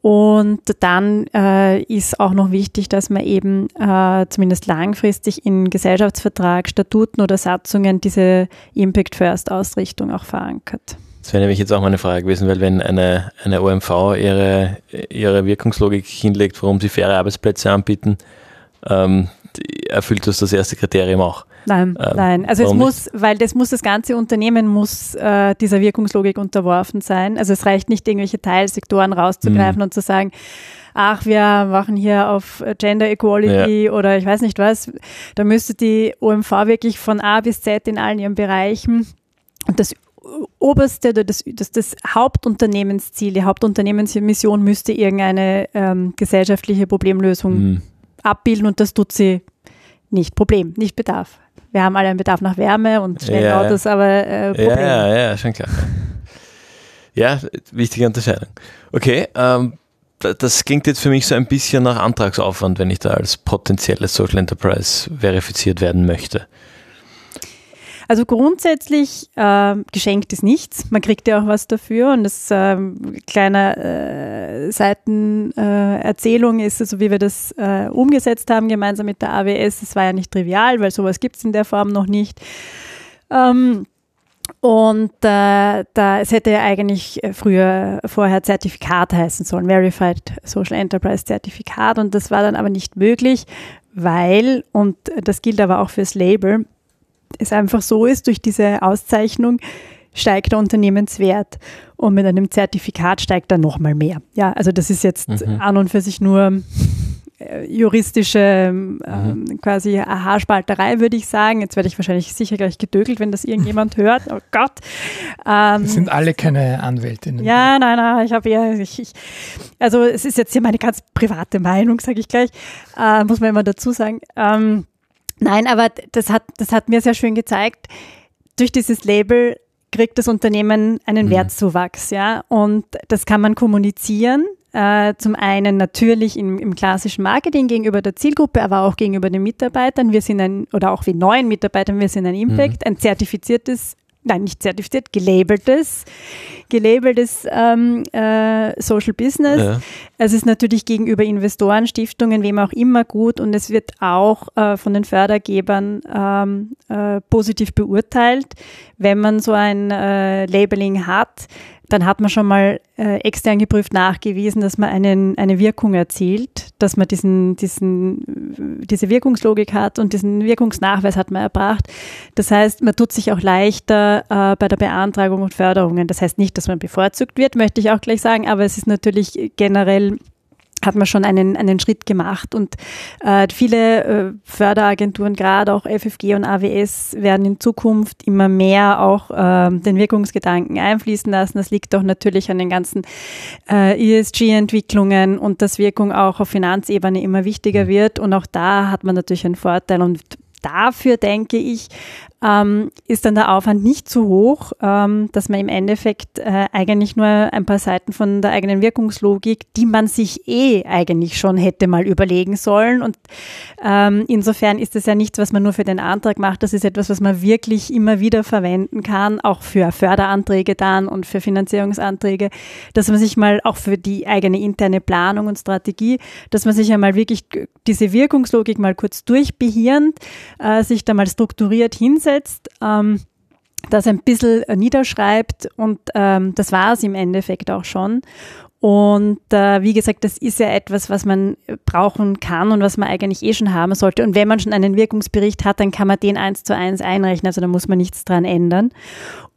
Und dann äh, ist auch noch wichtig, dass man eben äh, zumindest langfristig in Gesellschaftsvertrag, Statuten oder Satzungen diese Impact First Ausrichtung auch verankert. Das wäre nämlich jetzt auch meine Frage gewesen, weil wenn eine, eine OMV ihre, ihre Wirkungslogik hinlegt, warum sie faire Arbeitsplätze anbieten, ähm, erfüllt das das erste Kriterium auch. Nein, ähm, nein. Also es muss, nicht? weil das muss das ganze Unternehmen muss äh, dieser Wirkungslogik unterworfen sein. Also es reicht nicht, irgendwelche Teilsektoren rauszugreifen mhm. und zu sagen, ach, wir machen hier auf Gender Equality ja. oder ich weiß nicht was. Da müsste die OMV wirklich von A bis Z in allen ihren Bereichen und das oberste oder das, das, das Hauptunternehmensziel, die Hauptunternehmensmission müsste irgendeine ähm, gesellschaftliche Problemlösung mhm. abbilden und das tut sie nicht. Problem, nicht Bedarf. Wir haben alle einen Bedarf nach Wärme und schnellen ja, Autos, aber äh, Problem. Ja, ja, schon klar. Ja, wichtige Unterscheidung. Okay, ähm, das klingt jetzt für mich so ein bisschen nach Antragsaufwand, wenn ich da als potenzielles Social Enterprise verifiziert werden möchte. Also grundsätzlich äh, geschenkt ist nichts. Man kriegt ja auch was dafür und das äh, kleine äh, Seitenerzählung äh, ist, also wie wir das äh, umgesetzt haben gemeinsam mit der AWS. Das war ja nicht trivial, weil sowas gibt es in der Form noch nicht. Ähm, und äh, da, es hätte ja eigentlich früher vorher Zertifikat heißen sollen, Verified Social Enterprise Zertifikat. Und das war dann aber nicht möglich, weil, und das gilt aber auch fürs Label, es einfach so ist, durch diese Auszeichnung steigt der Unternehmenswert und mit einem Zertifikat steigt er nochmal mehr. Ja, also das ist jetzt mhm. an und für sich nur äh, juristische ähm, mhm. quasi Haarspalterei, würde ich sagen. Jetzt werde ich wahrscheinlich sicher gleich gedögelt, wenn das irgendjemand <laughs> hört. Oh Gott. Ähm, das sind alle keine Anwältinnen. Ja, nein, nein, ich habe ja, ich, ich, also es ist jetzt hier meine ganz private Meinung, sage ich gleich, äh, muss man immer dazu sagen. Ähm, Nein, aber das hat, das hat mir sehr schön gezeigt, durch dieses Label kriegt das Unternehmen einen mhm. Wertzuwachs, ja, und das kann man kommunizieren. Äh, zum einen natürlich im, im, klassischen Marketing gegenüber der Zielgruppe, aber auch gegenüber den Mitarbeitern. Wir sind ein, oder auch wie neuen Mitarbeitern, wir sind ein Impact, mhm. ein zertifiziertes nein, nicht zertifiziert, gelabeltes, gelabeltes ähm, äh, Social Business. Ja. Es ist natürlich gegenüber Investoren, Stiftungen, wem auch immer gut und es wird auch äh, von den Fördergebern ähm, äh, positiv beurteilt, wenn man so ein äh, Labeling hat dann hat man schon mal äh, extern geprüft nachgewiesen, dass man einen, eine Wirkung erzielt, dass man diesen, diesen, diese Wirkungslogik hat und diesen Wirkungsnachweis hat man erbracht. Das heißt, man tut sich auch leichter äh, bei der Beantragung und Förderungen. Das heißt nicht, dass man bevorzugt wird, möchte ich auch gleich sagen, aber es ist natürlich generell hat man schon einen, einen Schritt gemacht. Und äh, viele äh, Förderagenturen, gerade auch FFG und AWS, werden in Zukunft immer mehr auch äh, den Wirkungsgedanken einfließen lassen. Das liegt auch natürlich an den ganzen äh, ESG-Entwicklungen und dass Wirkung auch auf Finanzebene immer wichtiger mhm. wird. Und auch da hat man natürlich einen Vorteil. Und dafür denke ich, ähm, ist dann der Aufwand nicht zu hoch, ähm, dass man im Endeffekt äh, eigentlich nur ein paar Seiten von der eigenen Wirkungslogik, die man sich eh eigentlich schon hätte mal überlegen sollen. Und ähm, insofern ist das ja nichts, was man nur für den Antrag macht. Das ist etwas, was man wirklich immer wieder verwenden kann, auch für Förderanträge dann und für Finanzierungsanträge, dass man sich mal auch für die eigene interne Planung und Strategie, dass man sich einmal wirklich diese Wirkungslogik mal kurz durchbehirnt, äh, sich da mal strukturiert hinsetzt hinsetzt, ähm, das ein bisschen niederschreibt und ähm, das war es im Endeffekt auch schon. Und äh, wie gesagt, das ist ja etwas, was man brauchen kann und was man eigentlich eh schon haben sollte. Und wenn man schon einen Wirkungsbericht hat, dann kann man den eins zu eins einrechnen. Also da muss man nichts dran ändern.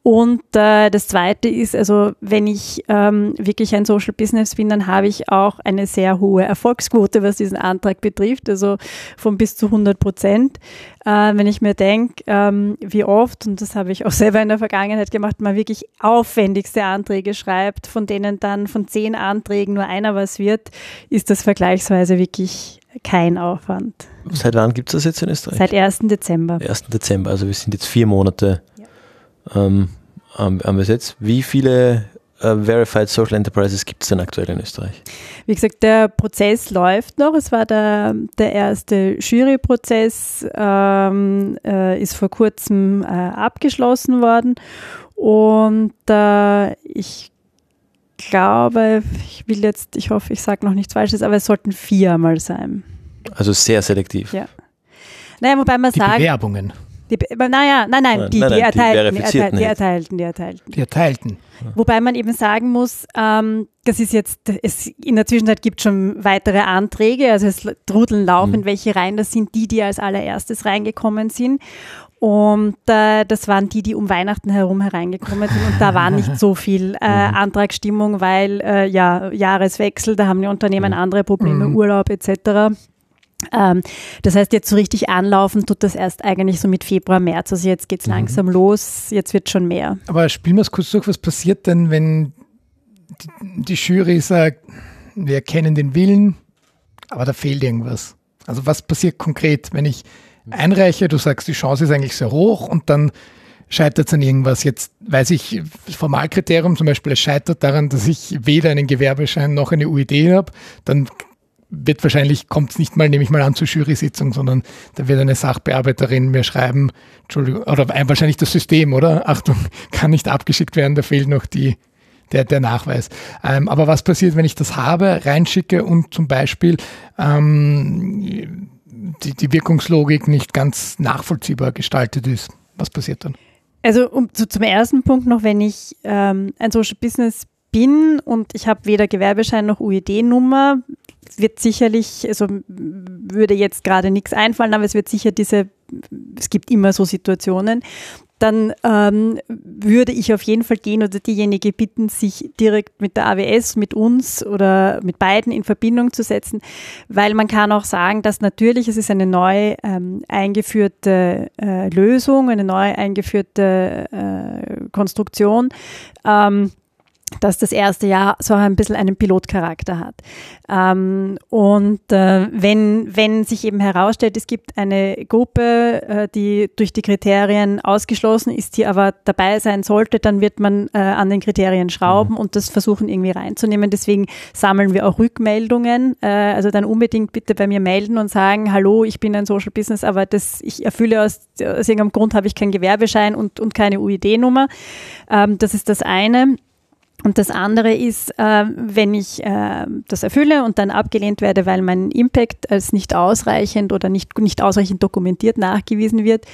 Und äh, das Zweite ist, also wenn ich ähm, wirklich ein Social Business bin, dann habe ich auch eine sehr hohe Erfolgsquote, was diesen Antrag betrifft, also von bis zu 100 Prozent. Äh, wenn ich mir denke, ähm, wie oft, und das habe ich auch <laughs> selber in der Vergangenheit gemacht, man wirklich aufwendigste Anträge schreibt, von denen dann von zehn Anträgen nur einer was wird, ist das vergleichsweise wirklich kein Aufwand. Seit wann gibt es das jetzt in Österreich? Seit 1. Dezember. 1. Dezember, also wir sind jetzt vier Monate ähm, haben wir es jetzt. Wie viele äh, Verified Social Enterprises gibt es denn aktuell in Österreich? Wie gesagt, der Prozess läuft noch. Es war der, der erste Juryprozess, ähm, äh, ist vor kurzem äh, abgeschlossen worden. Und äh, ich glaube, ich will jetzt, ich hoffe, ich sage noch nichts Falsches, aber es sollten vier mal sein. Also sehr selektiv. Ja. Naja, wobei man die sagt. Bewerbungen. Die, naja, nein, nein, die, nein, die, erteilten, die, erteilten, die, erteilten, die erteilten. Die erteilten. Wobei man eben sagen muss, ähm, das ist jetzt, es, in der Zwischenzeit gibt es schon weitere Anträge, also es trudeln laufend mhm. welche rein, das sind die, die als allererstes reingekommen sind. Und äh, das waren die, die um Weihnachten herum hereingekommen sind. Und da war nicht so viel <laughs> äh, mhm. Antragsstimmung, weil äh, ja, Jahreswechsel, da haben die Unternehmen mhm. andere Probleme, mhm. Urlaub etc. Ähm, das heißt, jetzt so richtig anlaufen tut das erst eigentlich so mit Februar, März. Also jetzt geht es mhm. langsam los, jetzt wird schon mehr. Aber spielen wir es kurz durch, was passiert denn, wenn die, Jury sagt, wir erkennen den Willen, aber da fehlt irgendwas. Also was passiert konkret, wenn ich einreiche, du sagst, die Chance ist eigentlich sehr hoch und dann scheitert es an irgendwas. Jetzt weiß ich, das Formalkriterium zum Beispiel, es scheitert daran, dass ich weder einen Gewerbeschein noch eine UID habe, dann wird wahrscheinlich, kommt es nicht mal, nehme ich mal an, zur Jury-Sitzung, sondern da wird eine Sachbearbeiterin mir schreiben, Entschuldigung, oder wahrscheinlich das System, oder? <laughs> Achtung, kann nicht abgeschickt werden, da fehlt noch die, der, der Nachweis. Ähm, aber was passiert, wenn ich das habe, reinschicke und zum Beispiel ähm, die, die Wirkungslogik nicht ganz nachvollziehbar gestaltet ist? Was passiert dann? Also um, zu, zum ersten Punkt noch, wenn ich ähm, ein Social Business bin und ich habe weder Gewerbeschein noch UED-Nummer, wird sicherlich, also würde jetzt gerade nichts einfallen, aber es wird sicher diese, es gibt immer so Situationen, dann ähm, würde ich auf jeden Fall den oder diejenige bitten, sich direkt mit der AWS, mit uns oder mit beiden in Verbindung zu setzen, weil man kann auch sagen, dass natürlich es ist eine neu ähm, eingeführte äh, Lösung, eine neu eingeführte äh, Konstruktion. Ähm, dass das erste Jahr so ein bisschen einen Pilotcharakter hat. Ähm, und äh, wenn, wenn sich eben herausstellt, es gibt eine Gruppe, äh, die durch die Kriterien ausgeschlossen ist, die aber dabei sein sollte, dann wird man äh, an den Kriterien schrauben mhm. und das versuchen irgendwie reinzunehmen. Deswegen sammeln wir auch Rückmeldungen. Äh, also dann unbedingt bitte bei mir melden und sagen, hallo, ich bin ein Social Business, aber das, ich erfülle aus, aus irgendeinem Grund habe ich keinen Gewerbeschein und, und keine UID-Nummer. Ähm, das ist das eine. Und das andere ist, äh, wenn ich äh, das erfülle und dann abgelehnt werde, weil mein Impact als nicht ausreichend oder nicht, nicht ausreichend dokumentiert nachgewiesen wird,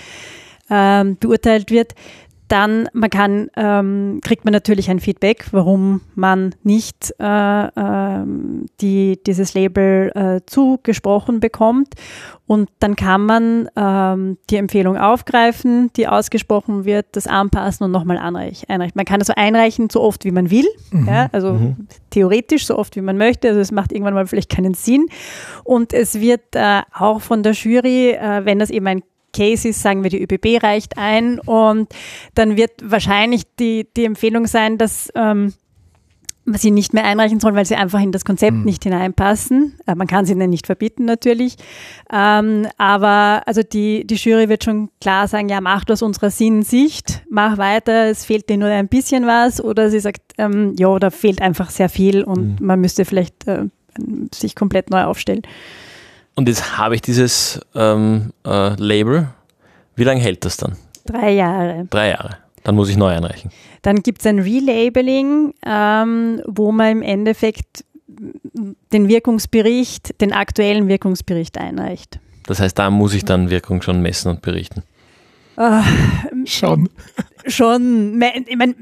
äh, beurteilt wird, dann man kann, ähm, kriegt man natürlich ein Feedback, warum man nicht äh, äh, die, dieses Label äh, zugesprochen bekommt. Und dann kann man ähm, die Empfehlung aufgreifen, die ausgesprochen wird, das anpassen und nochmal einreichen. Man kann also einreichen, so oft wie man will, mhm. ja, also mhm. theoretisch so oft wie man möchte. Also es macht irgendwann mal vielleicht keinen Sinn. Und es wird äh, auch von der Jury, äh, wenn das eben ein Cases sagen wir, die ÖBB reicht ein und dann wird wahrscheinlich die, die Empfehlung sein, dass ähm, sie nicht mehr einreichen sollen, weil sie einfach in das Konzept mhm. nicht hineinpassen. Äh, man kann sie ihnen nicht verbieten natürlich. Ähm, aber also die, die Jury wird schon klar sagen, ja, mach das unserer Sinnsicht, mach weiter, es fehlt dir nur ein bisschen was. Oder sie sagt, ähm, ja, da fehlt einfach sehr viel und mhm. man müsste vielleicht äh, sich komplett neu aufstellen. Und jetzt habe ich dieses ähm, äh, Label. Wie lange hält das dann? Drei Jahre. Drei Jahre. Dann muss ich neu einreichen. Dann gibt es ein Relabeling, ähm, wo man im Endeffekt den Wirkungsbericht, den aktuellen Wirkungsbericht einreicht. Das heißt, da muss ich dann Wirkung schon messen und berichten. Uh, schon. <laughs> Schon. Ich meine,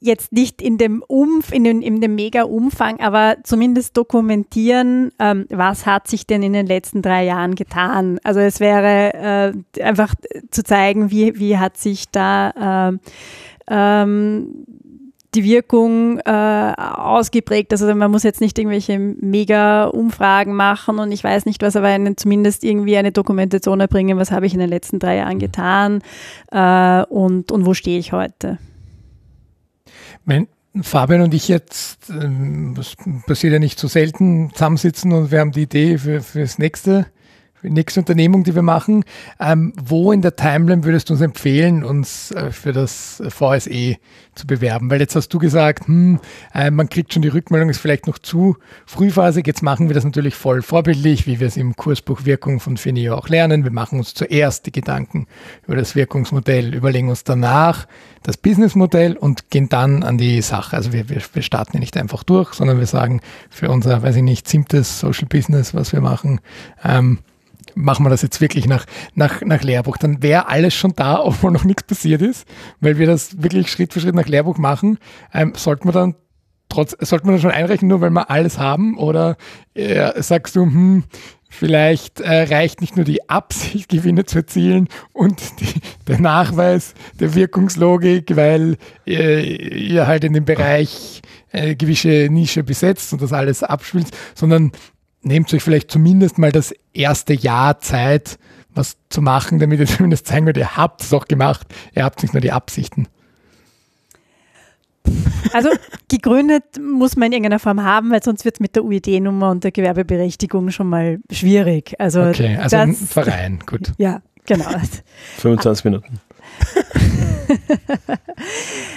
jetzt nicht in dem Umf, in dem, in dem Mega-Umfang, aber zumindest dokumentieren, ähm, was hat sich denn in den letzten drei Jahren getan. Also es wäre äh, einfach zu zeigen, wie, wie hat sich da äh, ähm, die Wirkung äh, ausgeprägt. Also man muss jetzt nicht irgendwelche Mega-Umfragen machen und ich weiß nicht was, aber einen, zumindest irgendwie eine Dokumentation erbringen, was habe ich in den letzten drei Jahren getan äh, und, und wo stehe ich heute. Wenn Fabian und ich jetzt, ähm, das passiert ja nicht so selten, zusammensitzen und wir haben die Idee für, für das nächste nächste Unternehmung, die wir machen. Ähm, wo in der Timeline würdest du uns empfehlen, uns äh, für das VSE zu bewerben? Weil jetzt hast du gesagt, hm, äh, man kriegt schon die Rückmeldung, ist vielleicht noch zu frühphasig. Jetzt machen wir das natürlich voll vorbildlich, wie wir es im Kursbuch Wirkung von Finio auch lernen. Wir machen uns zuerst die Gedanken über das Wirkungsmodell, überlegen uns danach das Businessmodell und gehen dann an die Sache. Also wir, wir, wir starten ja nicht einfach durch, sondern wir sagen für unser, weiß ich nicht, siebtes Social Business, was wir machen, ähm, machen wir das jetzt wirklich nach, nach, nach Lehrbuch. Dann wäre alles schon da, <laughs> obwohl noch nichts passiert ist, weil wir das wirklich Schritt für Schritt nach Lehrbuch machen. Ähm, sollte man dann trotz, sollte man dann schon einrechnen, nur weil wir alles haben? Oder äh, sagst du, hm, vielleicht äh, reicht nicht nur die Absicht, <laughs> Gewinne zu erzielen und die, der Nachweis der Wirkungslogik, weil äh, ihr halt in dem Bereich äh, gewisse Nische besetzt und das alles abspielt, sondern nehmt euch vielleicht zumindest mal das erste Jahr Zeit, was zu machen, damit ihr <laughs> zumindest zeigen könnt, ihr habt es auch gemacht, ihr habt nicht nur die Absichten. Also gegründet muss man in irgendeiner Form haben, weil sonst wird es mit der UID-Nummer und der Gewerbeberechtigung schon mal schwierig. Also okay, also das, ein Verein, gut. Ja, genau. <laughs> 25 Minuten.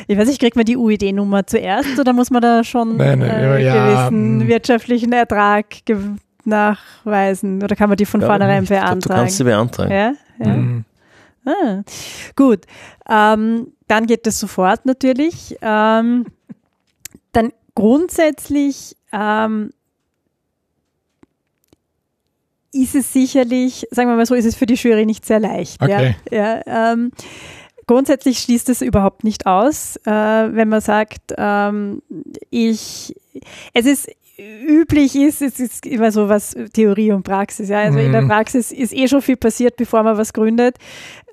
Ich weiß nicht, kriegt man die UID-Nummer zuerst oder muss man da schon nein, äh, ja, gewissen ja, wirtschaftlichen Ertrag nachweisen oder kann man die von vornherein beantragen? Glaub, du kannst sie beantragen. Ja, ja. Mhm. Ah, gut, ähm, dann geht das sofort natürlich. Ähm, dann grundsätzlich ähm, ist es sicherlich, sagen wir mal so, ist es für die Jury nicht sehr leicht. Okay. Ja, ja ähm, grundsätzlich schließt es überhaupt nicht aus, äh, wenn man sagt, ähm, ich, es ist üblich ist, es ist immer so was Theorie und Praxis. Ja? Also mhm. in der mhm. Praxis ist eh schon viel passiert, bevor man was gründet.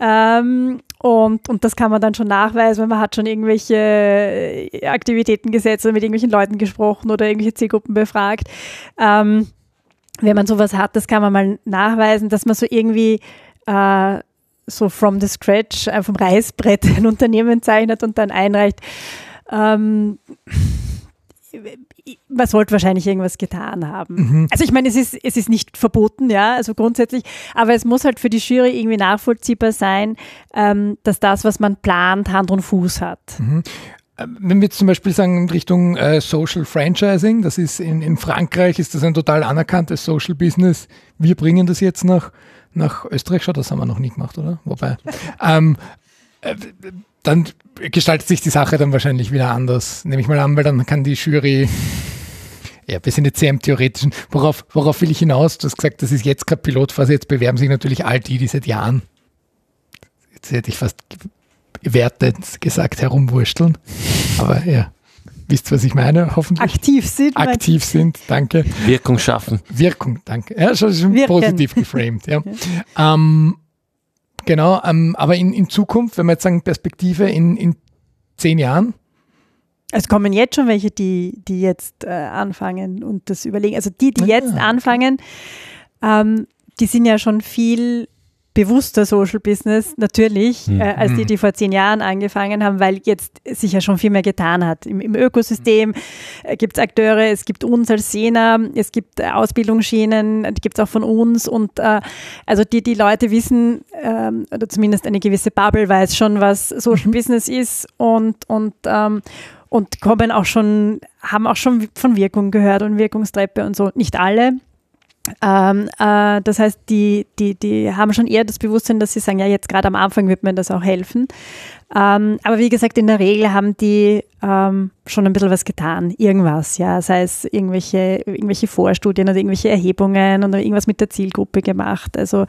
Ähm, und, und das kann man dann schon nachweisen, wenn man hat schon irgendwelche äh, Aktivitäten gesetzt oder mit irgendwelchen Leuten gesprochen oder irgendwelche Zielgruppen befragt. Ähm, wenn man sowas hat, das kann man mal nachweisen, dass man so irgendwie äh, so from the scratch, äh, vom Reißbrett <laughs> ein Unternehmen zeichnet und dann einreicht. Ähm, man sollte wahrscheinlich irgendwas getan haben. Mhm. Also ich meine, es ist, es ist nicht verboten, ja, also grundsätzlich, aber es muss halt für die Jury irgendwie nachvollziehbar sein, ähm, dass das, was man plant, Hand und Fuß hat. Mhm. Ähm, wenn wir jetzt zum Beispiel sagen in Richtung äh, Social Franchising, das ist in, in Frankreich ist das ein total anerkanntes Social Business. Wir bringen das jetzt nach, nach Österreich, schon, das haben wir noch nie gemacht, oder? Wobei. ähm, äh, dann gestaltet sich die Sache dann wahrscheinlich wieder anders, nehme ich mal an, weil dann kann die Jury ja, wir sind jetzt sehr im Theoretischen. Worauf, worauf will ich hinaus? Du hast gesagt, das ist jetzt keine Pilotphase. Jetzt bewerben sich natürlich all die, die seit Jahren, jetzt hätte ich fast wertend gesagt, herumwurschteln. Aber ja, wisst, was ich meine, hoffentlich. Aktiv sind. Aktiv sind, danke. Wirkung schaffen. Wirkung, danke. Ja, schon, schon positiv geframed. Ja. <laughs> ja. Ähm, genau, ähm, aber in, in Zukunft, wenn wir jetzt sagen, Perspektive in, in zehn Jahren, es kommen jetzt schon welche, die, die jetzt äh, anfangen und das überlegen. Also die, die ja. jetzt anfangen, ähm, die sind ja schon viel bewusster Social Business natürlich, mhm. äh, als die, die vor zehn Jahren angefangen haben, weil jetzt sich ja schon viel mehr getan hat. Im, im Ökosystem äh, gibt es Akteure, es gibt uns als Sena, es gibt äh, Ausbildungsschienen, die gibt es auch von uns und äh, also die, die Leute wissen, ähm, oder zumindest eine gewisse Bubble weiß schon, was Social mhm. Business ist und, und ähm, und kommen auch schon, haben auch schon von Wirkung gehört und Wirkungstreppe und so. Nicht alle, ähm, äh, das heißt, die, die, die haben schon eher das Bewusstsein, dass sie sagen, ja, jetzt gerade am Anfang wird mir das auch helfen. Ähm, aber wie gesagt, in der Regel haben die ähm, schon ein bisschen was getan, irgendwas, ja, sei es irgendwelche, irgendwelche Vorstudien oder irgendwelche Erhebungen oder irgendwas mit der Zielgruppe gemacht. Also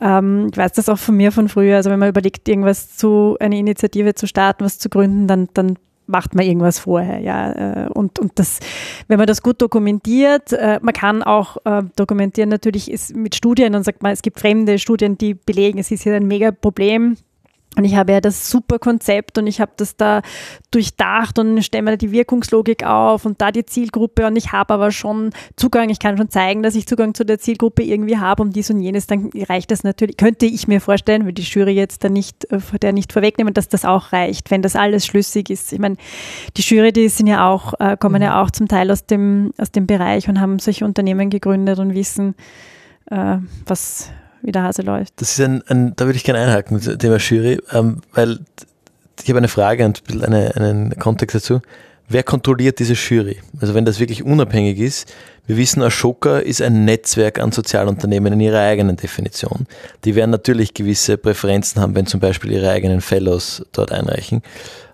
ähm, ich weiß das auch von mir von früher. Also wenn man überlegt, irgendwas zu, eine Initiative zu starten, was zu gründen, dann, dann macht man irgendwas vorher, ja. Äh, und, und das, wenn man das gut dokumentiert, äh, man kann auch äh, dokumentieren, natürlich ist mit Studien und sagt man, es gibt fremde Studien, die belegen, es ist hier ein mega Problem und ich habe ja das super Konzept und ich habe das da durchdacht und stelle mir die Wirkungslogik auf und da die Zielgruppe und ich habe aber schon Zugang, ich kann schon zeigen, dass ich Zugang zu der Zielgruppe irgendwie habe um dies und jenes, dann reicht das natürlich, könnte ich mir vorstellen, will die Jury jetzt da nicht, äh, der nicht vorwegnehmen, dass das auch reicht, wenn das alles schlüssig ist. Ich meine, die Jury, die sind ja auch, äh, kommen ja mhm. auch zum Teil aus dem, aus dem Bereich und haben solche Unternehmen gegründet und wissen, äh, was wie der Hase läuft. Das ist ein, ein da würde ich gerne einhaken, Thema Jury, ähm, weil ich habe eine Frage und eine, einen Kontext dazu. Wer kontrolliert diese Jury? Also wenn das wirklich unabhängig ist, wir wissen, Ashoka ist ein Netzwerk an Sozialunternehmen in ihrer eigenen Definition. Die werden natürlich gewisse Präferenzen haben, wenn zum Beispiel ihre eigenen Fellows dort einreichen.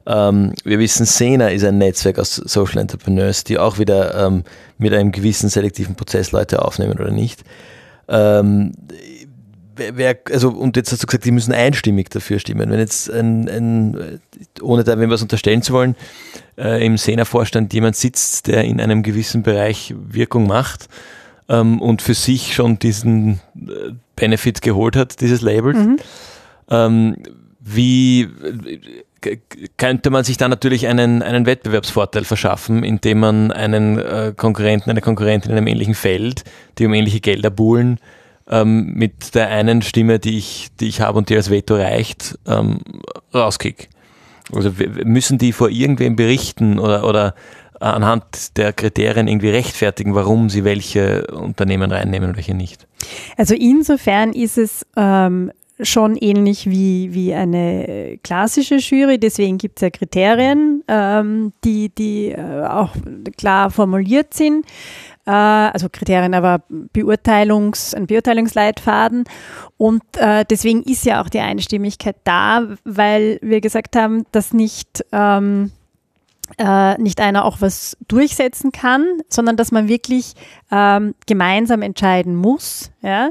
Ähm, wir wissen, Sena ist ein Netzwerk aus Social Entrepreneurs, die auch wieder ähm, mit einem gewissen selektiven Prozess Leute aufnehmen oder nicht. Ähm, wer, also, und jetzt hast du gesagt, die müssen einstimmig dafür stimmen. Wenn jetzt ein, ein ohne da wem was unterstellen zu wollen, äh, im Sena-Vorstand jemand sitzt, der in einem gewissen Bereich Wirkung macht ähm, und für sich schon diesen äh, Benefit geholt hat, dieses Label, mhm. ähm, wie könnte man sich dann natürlich einen, einen Wettbewerbsvorteil verschaffen, indem man einen äh, Konkurrenten, eine Konkurrentin in einem ähnlichen Feld, die um ähnliche Gelder buhlen, ähm, mit der einen Stimme, die ich, die ich habe und die als Veto reicht, ähm, rauskick. Also müssen die vor irgendwem berichten oder, oder anhand der Kriterien irgendwie rechtfertigen, warum sie welche Unternehmen reinnehmen und welche nicht? Also insofern ist es ähm, schon ähnlich wie, wie eine klassische Jury. Deswegen gibt es ja Kriterien, ähm, die, die äh, auch klar formuliert sind. Äh, also Kriterien, aber Beurteilungs, ein Beurteilungsleitfaden. Und äh, deswegen ist ja auch die Einstimmigkeit da, weil wir gesagt haben, dass nicht ähm, äh, nicht einer auch was durchsetzen kann, sondern dass man wirklich ähm, gemeinsam entscheiden muss. Ja?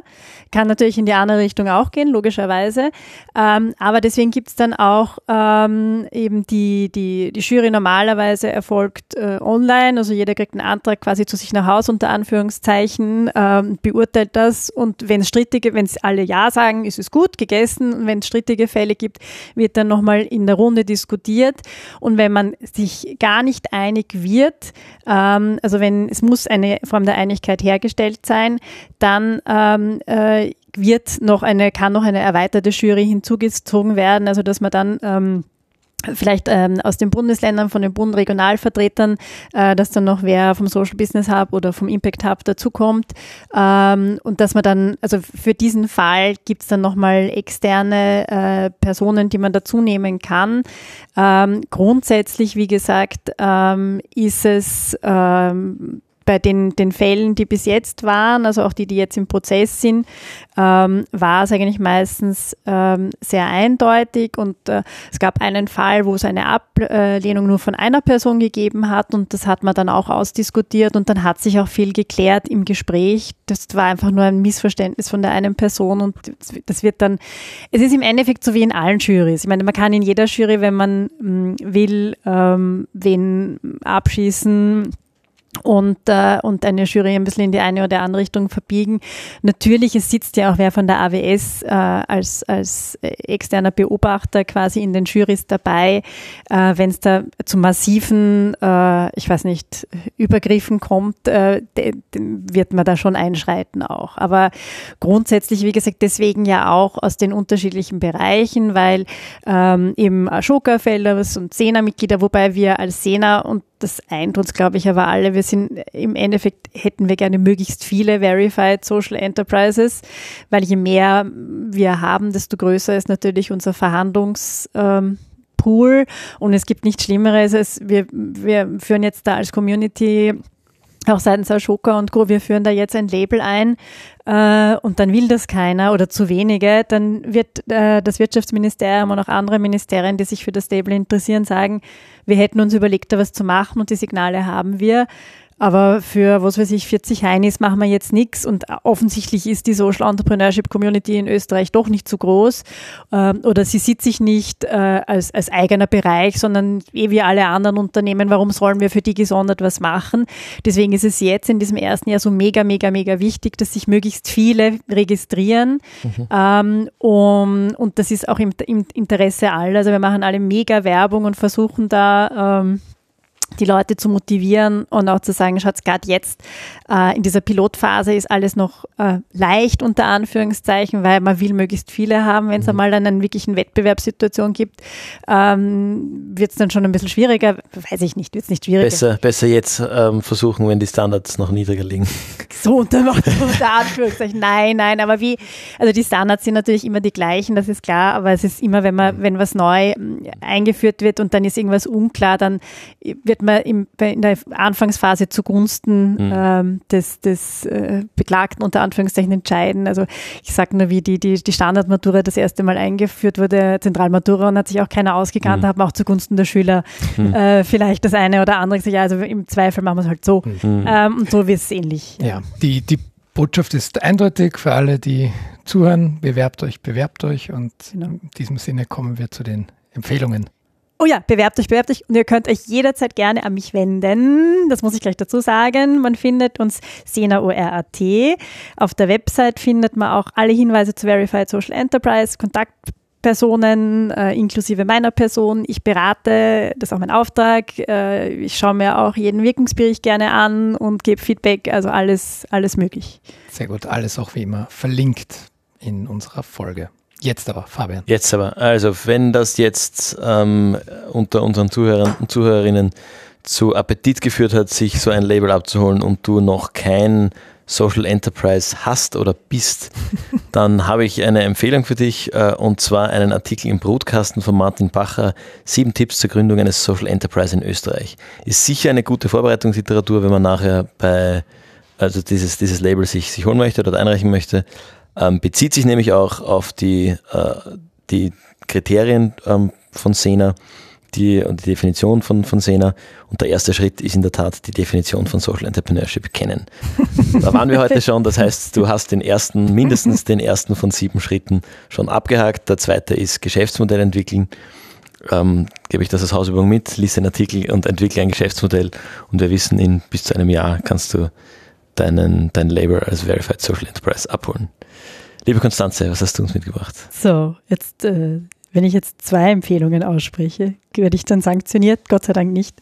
Kann natürlich in die andere Richtung auch gehen, logischerweise. Ähm, aber deswegen gibt es dann auch ähm, eben die, die, die Jury normalerweise erfolgt äh, online, also jeder kriegt einen Antrag quasi zu sich nach Hause unter Anführungszeichen, ähm, beurteilt das und wenn es strittige, wenn es alle Ja sagen, ist es gut, gegessen und wenn es strittige Fälle gibt, wird dann nochmal in der Runde diskutiert und wenn man sich gar nicht einig wird, ähm, also wenn es muss eine Form der Einigkeit hergestellt sein, dann ähm, äh, wird noch eine, kann noch eine erweiterte Jury hinzugezogen werden, also dass man dann ähm, vielleicht ähm, aus den Bundesländern, von den Bundregionalvertretern, äh, dass dann noch wer vom Social Business Hub oder vom Impact Hub dazukommt. Ähm, und dass man dann, also für diesen Fall gibt es dann nochmal externe äh, Personen, die man dazu nehmen kann. Ähm, grundsätzlich, wie gesagt, ähm, ist es ähm, bei den, den Fällen, die bis jetzt waren, also auch die, die jetzt im Prozess sind, ähm, war es eigentlich meistens ähm, sehr eindeutig und äh, es gab einen Fall, wo es eine Ablehnung nur von einer Person gegeben hat und das hat man dann auch ausdiskutiert und dann hat sich auch viel geklärt im Gespräch. Das war einfach nur ein Missverständnis von der einen Person und das wird dann, es ist im Endeffekt so wie in allen Jurys. Ich meine, man kann in jeder Jury, wenn man mm, will, ähm, wen abschießen, und, äh, und eine Jury ein bisschen in die eine oder andere Richtung verbiegen. Natürlich, es sitzt ja auch wer von der AWS äh, als, als externer Beobachter quasi in den Jurys dabei. Äh, Wenn es da zu massiven, äh, ich weiß nicht, Übergriffen kommt, äh, wird man da schon einschreiten auch. Aber grundsätzlich, wie gesagt, deswegen ja auch aus den unterschiedlichen Bereichen, weil ähm, eben Ashoka-Fellows und Sena-Mitglieder, wobei wir als Sena und das eint uns, glaube ich, aber alle. Wir sind im Endeffekt hätten wir gerne möglichst viele Verified Social Enterprises, weil je mehr wir haben, desto größer ist natürlich unser Verhandlungs ähm, Pool und es gibt nichts Schlimmeres wir, wir führen jetzt da als Community auch seitens Ashoka und Co., wir führen da jetzt ein Label ein äh, und dann will das keiner oder zu wenige, dann wird äh, das Wirtschaftsministerium und auch andere Ministerien, die sich für das Label interessieren, sagen, wir hätten uns überlegt, da was zu machen und die Signale haben wir. Aber für, was weiß ich, 40 Heinis machen wir jetzt nichts und offensichtlich ist die Social Entrepreneurship Community in Österreich doch nicht so groß ähm, oder sie sieht sich nicht äh, als, als eigener Bereich, sondern eh wie alle anderen Unternehmen, warum sollen wir für die gesondert was machen? Deswegen ist es jetzt in diesem ersten Jahr so mega, mega, mega wichtig, dass sich möglichst viele registrieren mhm. ähm, um, und das ist auch im, im Interesse aller. Also wir machen alle mega Werbung und versuchen da ähm, die Leute zu motivieren und auch zu sagen, schaut, gerade jetzt äh, in dieser Pilotphase ist alles noch äh, leicht unter Anführungszeichen, weil man will möglichst viele haben. Wenn es mhm. einmal dann eine wirklichen Wettbewerbssituation gibt, ähm, wird es dann schon ein bisschen schwieriger. Weiß ich nicht, wird es nicht schwieriger. Besser, besser jetzt ähm, versuchen, wenn die Standards noch niedriger liegen. <laughs> So unter, unter Anführungszeichen. Nein, nein, aber wie, also die Standards sind natürlich immer die gleichen, das ist klar, aber es ist immer, wenn man, wenn was neu ähm, eingeführt wird und dann ist irgendwas unklar, dann wird man im, in der Anfangsphase zugunsten mhm. ähm, des, des äh, Beklagten unter Anführungszeichen entscheiden. Also ich sage nur, wie die, die, die Standardmatura das erste Mal eingeführt wurde, Zentralmatura, und hat sich auch keiner ausgekannt, mhm. da hat man auch zugunsten der Schüler mhm. äh, vielleicht das eine oder andere gesagt, ja, also im Zweifel machen wir es halt so. Mhm. Ähm, und so wird es ähnlich. Ja, ja. Die, die Botschaft ist eindeutig für alle, die zuhören. Bewerbt euch, bewerbt euch und genau. in diesem Sinne kommen wir zu den Empfehlungen. Oh ja, bewerbt euch, bewerbt euch und ihr könnt euch jederzeit gerne an mich wenden. Das muss ich gleich dazu sagen. Man findet uns Sena ORAT. Auf der Website findet man auch alle Hinweise zu Verified Social Enterprise, Kontaktpersonen, äh, inklusive meiner Person. Ich berate, das ist auch mein Auftrag. Äh, ich schaue mir auch jeden Wirkungsbericht gerne an und gebe Feedback, also alles, alles möglich. Sehr gut, alles auch wie immer verlinkt in unserer Folge. Jetzt aber, Fabian. Jetzt aber. Also, wenn das jetzt ähm, unter unseren Zuhörern und Zuhörerinnen zu Appetit geführt hat, sich so ein Label abzuholen und du noch kein Social Enterprise hast oder bist, <laughs> dann habe ich eine Empfehlung für dich äh, und zwar einen Artikel im Brutkasten von Martin Bacher, sieben Tipps zur Gründung eines Social Enterprise in Österreich. Ist sicher eine gute Vorbereitungsliteratur, wenn man nachher bei also dieses, dieses Label sich, sich holen möchte oder einreichen möchte. Ähm, bezieht sich nämlich auch auf die, äh, die Kriterien ähm, von Sena die, und die Definition von, von Sena. Und der erste Schritt ist in der Tat die Definition von Social Entrepreneurship kennen. <laughs> da waren wir heute schon. Das heißt, du hast den ersten, mindestens den ersten von sieben Schritten schon abgehakt. Der zweite ist Geschäftsmodell entwickeln. Ähm, gebe ich das als Hausübung mit, lies den Artikel und entwickle ein Geschäftsmodell. Und wir wissen, in bis zu einem Jahr kannst du deinen, dein Label als Verified Social Enterprise abholen. Liebe Konstanze, was hast du uns mitgebracht? So, jetzt, äh, wenn ich jetzt zwei Empfehlungen ausspreche, werde ich dann sanktioniert, Gott sei Dank nicht.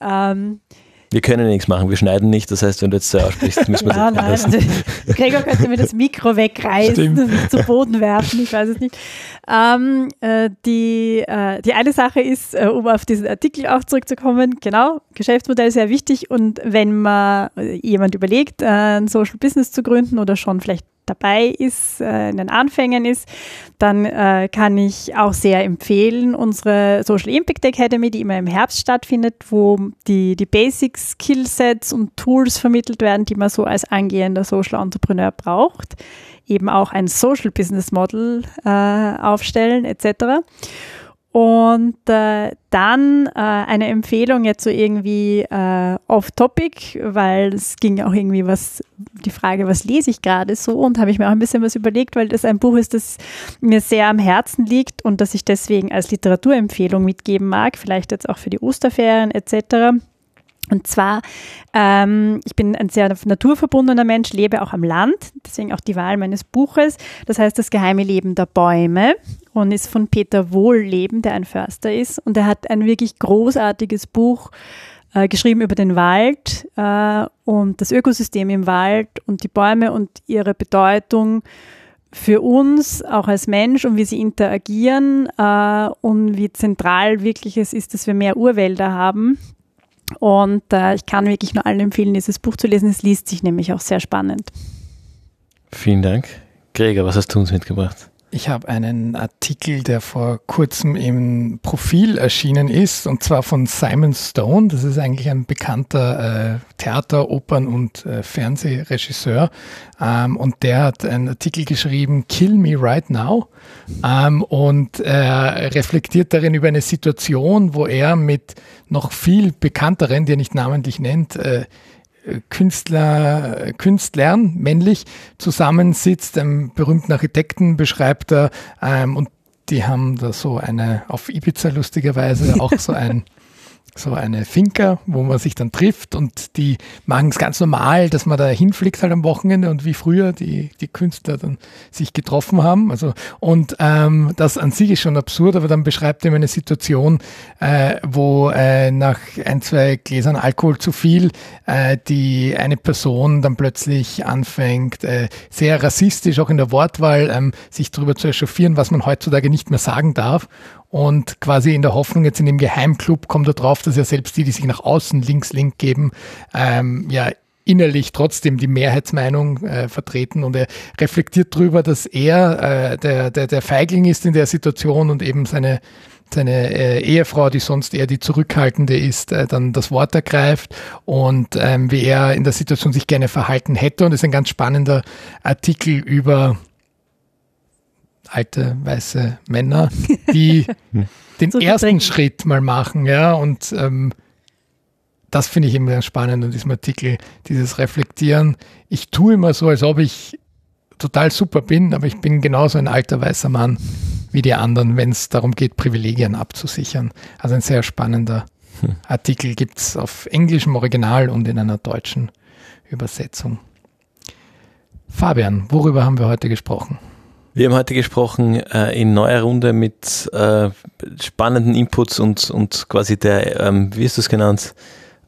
Ähm, Wir können nichts machen, wir schneiden nicht, das heißt, wenn du jetzt so aussprichst, müssen wir <laughs> ja, nein, also, Gregor könnte mir das Mikro wegreißen und mich zu Boden werfen, ich weiß es nicht. Ähm, äh, die, äh, die eine Sache ist, äh, um auf diesen Artikel auch zurückzukommen, genau, Geschäftsmodell ist sehr wichtig und wenn man äh, jemand überlegt, äh, ein Social Business zu gründen oder schon vielleicht dabei ist, äh, in den Anfängen ist, dann äh, kann ich auch sehr empfehlen unsere Social Impact Academy, die immer im Herbst stattfindet, wo die, die Basic Skillsets und Tools vermittelt werden, die man so als angehender Social Entrepreneur braucht. Eben auch ein Social Business Model äh, aufstellen etc. Und äh, dann äh, eine Empfehlung jetzt so irgendwie äh, off-topic, weil es ging auch irgendwie was, die Frage, was lese ich gerade so und habe ich mir auch ein bisschen was überlegt, weil das ein Buch ist, das mir sehr am Herzen liegt und das ich deswegen als Literaturempfehlung mitgeben mag, vielleicht jetzt auch für die Osterferien etc. Und zwar, ähm, ich bin ein sehr naturverbundener Mensch, lebe auch am Land, deswegen auch die Wahl meines Buches. Das heißt, das geheime Leben der Bäume und ist von Peter Wohlleben, der ein Förster ist. Und er hat ein wirklich großartiges Buch äh, geschrieben über den Wald äh, und das Ökosystem im Wald und die Bäume und ihre Bedeutung für uns, auch als Mensch und wie sie interagieren äh, und wie zentral wirklich es ist, dass wir mehr Urwälder haben und äh, ich kann wirklich nur allen empfehlen, dieses Buch zu lesen. Es liest sich nämlich auch sehr spannend. Vielen Dank. Gregor, was hast du uns mitgebracht? Ich habe einen Artikel, der vor kurzem im Profil erschienen ist, und zwar von Simon Stone. Das ist eigentlich ein bekannter äh, Theater-, Opern- und äh, Fernsehregisseur. Ähm, und der hat einen Artikel geschrieben, Kill Me Right Now. Ähm, und er reflektiert darin über eine Situation, wo er mit noch viel bekannteren, die er nicht namentlich nennt, äh, Künstler, Künstlern, männlich, zusammensitzt, einem berühmten Architekten beschreibt er, ähm, und die haben da so eine, auf Ibiza lustigerweise, auch so ein <laughs> so eine Finca, wo man sich dann trifft und die machen es ganz normal, dass man da hinfliegt halt am Wochenende und wie früher die, die Künstler dann sich getroffen haben. Also, und ähm, das an sich ist schon absurd, aber dann beschreibt er eine Situation, äh, wo äh, nach ein, zwei Gläsern Alkohol zu viel äh, die eine Person dann plötzlich anfängt, äh, sehr rassistisch auch in der Wortwahl ähm, sich darüber zu echauffieren, was man heutzutage nicht mehr sagen darf und quasi in der Hoffnung, jetzt in dem Geheimclub kommt er drauf, dass ja selbst die, die sich nach außen links, link geben, ähm, ja innerlich trotzdem die Mehrheitsmeinung äh, vertreten und er reflektiert darüber, dass er äh, der, der, der Feigling ist in der Situation und eben seine seine äh, Ehefrau, die sonst eher die zurückhaltende ist, äh, dann das Wort ergreift und ähm, wie er in der Situation sich gerne verhalten hätte. Und es ist ein ganz spannender Artikel über alte weiße Männer, <laughs> die den so ersten Schritt mal machen, ja, und ähm, das finde ich immer spannend an diesem Artikel, dieses Reflektieren. Ich tue immer so, als ob ich total super bin, aber ich bin genauso ein alter weißer Mann wie die anderen, wenn es darum geht, Privilegien abzusichern. Also ein sehr spannender hm. Artikel gibt es auf englischem Original und in einer deutschen Übersetzung. Fabian, worüber haben wir heute gesprochen? Wir haben heute gesprochen äh, in neuer Runde mit äh, spannenden Inputs und, und quasi der, ähm, wie ist das genannt,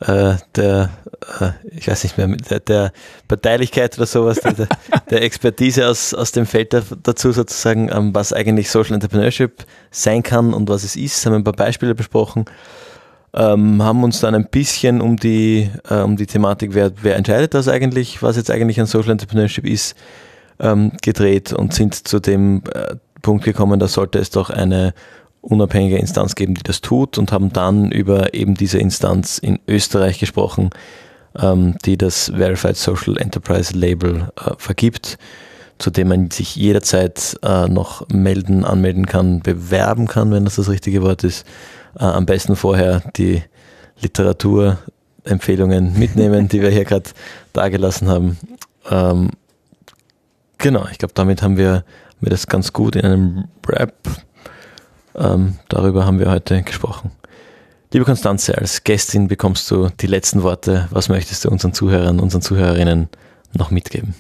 äh, der, äh, ich weiß nicht mehr, der, der Parteilichkeit oder sowas, der, der Expertise aus, aus dem Feld dazu sozusagen, ähm, was eigentlich Social Entrepreneurship sein kann und was es ist, haben ein paar Beispiele besprochen. Ähm, haben uns dann ein bisschen um die, äh, um die Thematik, wer, wer entscheidet das eigentlich, was jetzt eigentlich ein Social Entrepreneurship ist, ähm, gedreht und sind zu dem äh, Punkt gekommen, da sollte es doch eine unabhängige Instanz geben, die das tut und haben dann über eben diese Instanz in Österreich gesprochen, ähm, die das Verified Social Enterprise Label äh, vergibt, zu dem man sich jederzeit äh, noch melden, anmelden kann, bewerben kann, wenn das das richtige Wort ist. Äh, am besten vorher die Literaturempfehlungen mitnehmen, die wir hier gerade dargelassen haben. Ähm, Genau, ich glaube, damit haben wir, wir das ganz gut in einem Rap. Ähm, darüber haben wir heute gesprochen. Liebe Konstanze, als Gästin bekommst du die letzten Worte. Was möchtest du unseren Zuhörern, unseren Zuhörerinnen noch mitgeben?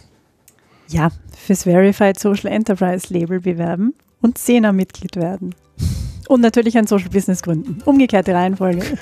Ja, fürs Verified Social Enterprise Label bewerben und SENA-Mitglied werden. Und natürlich ein Social Business gründen. Umgekehrte Reihenfolge. <laughs>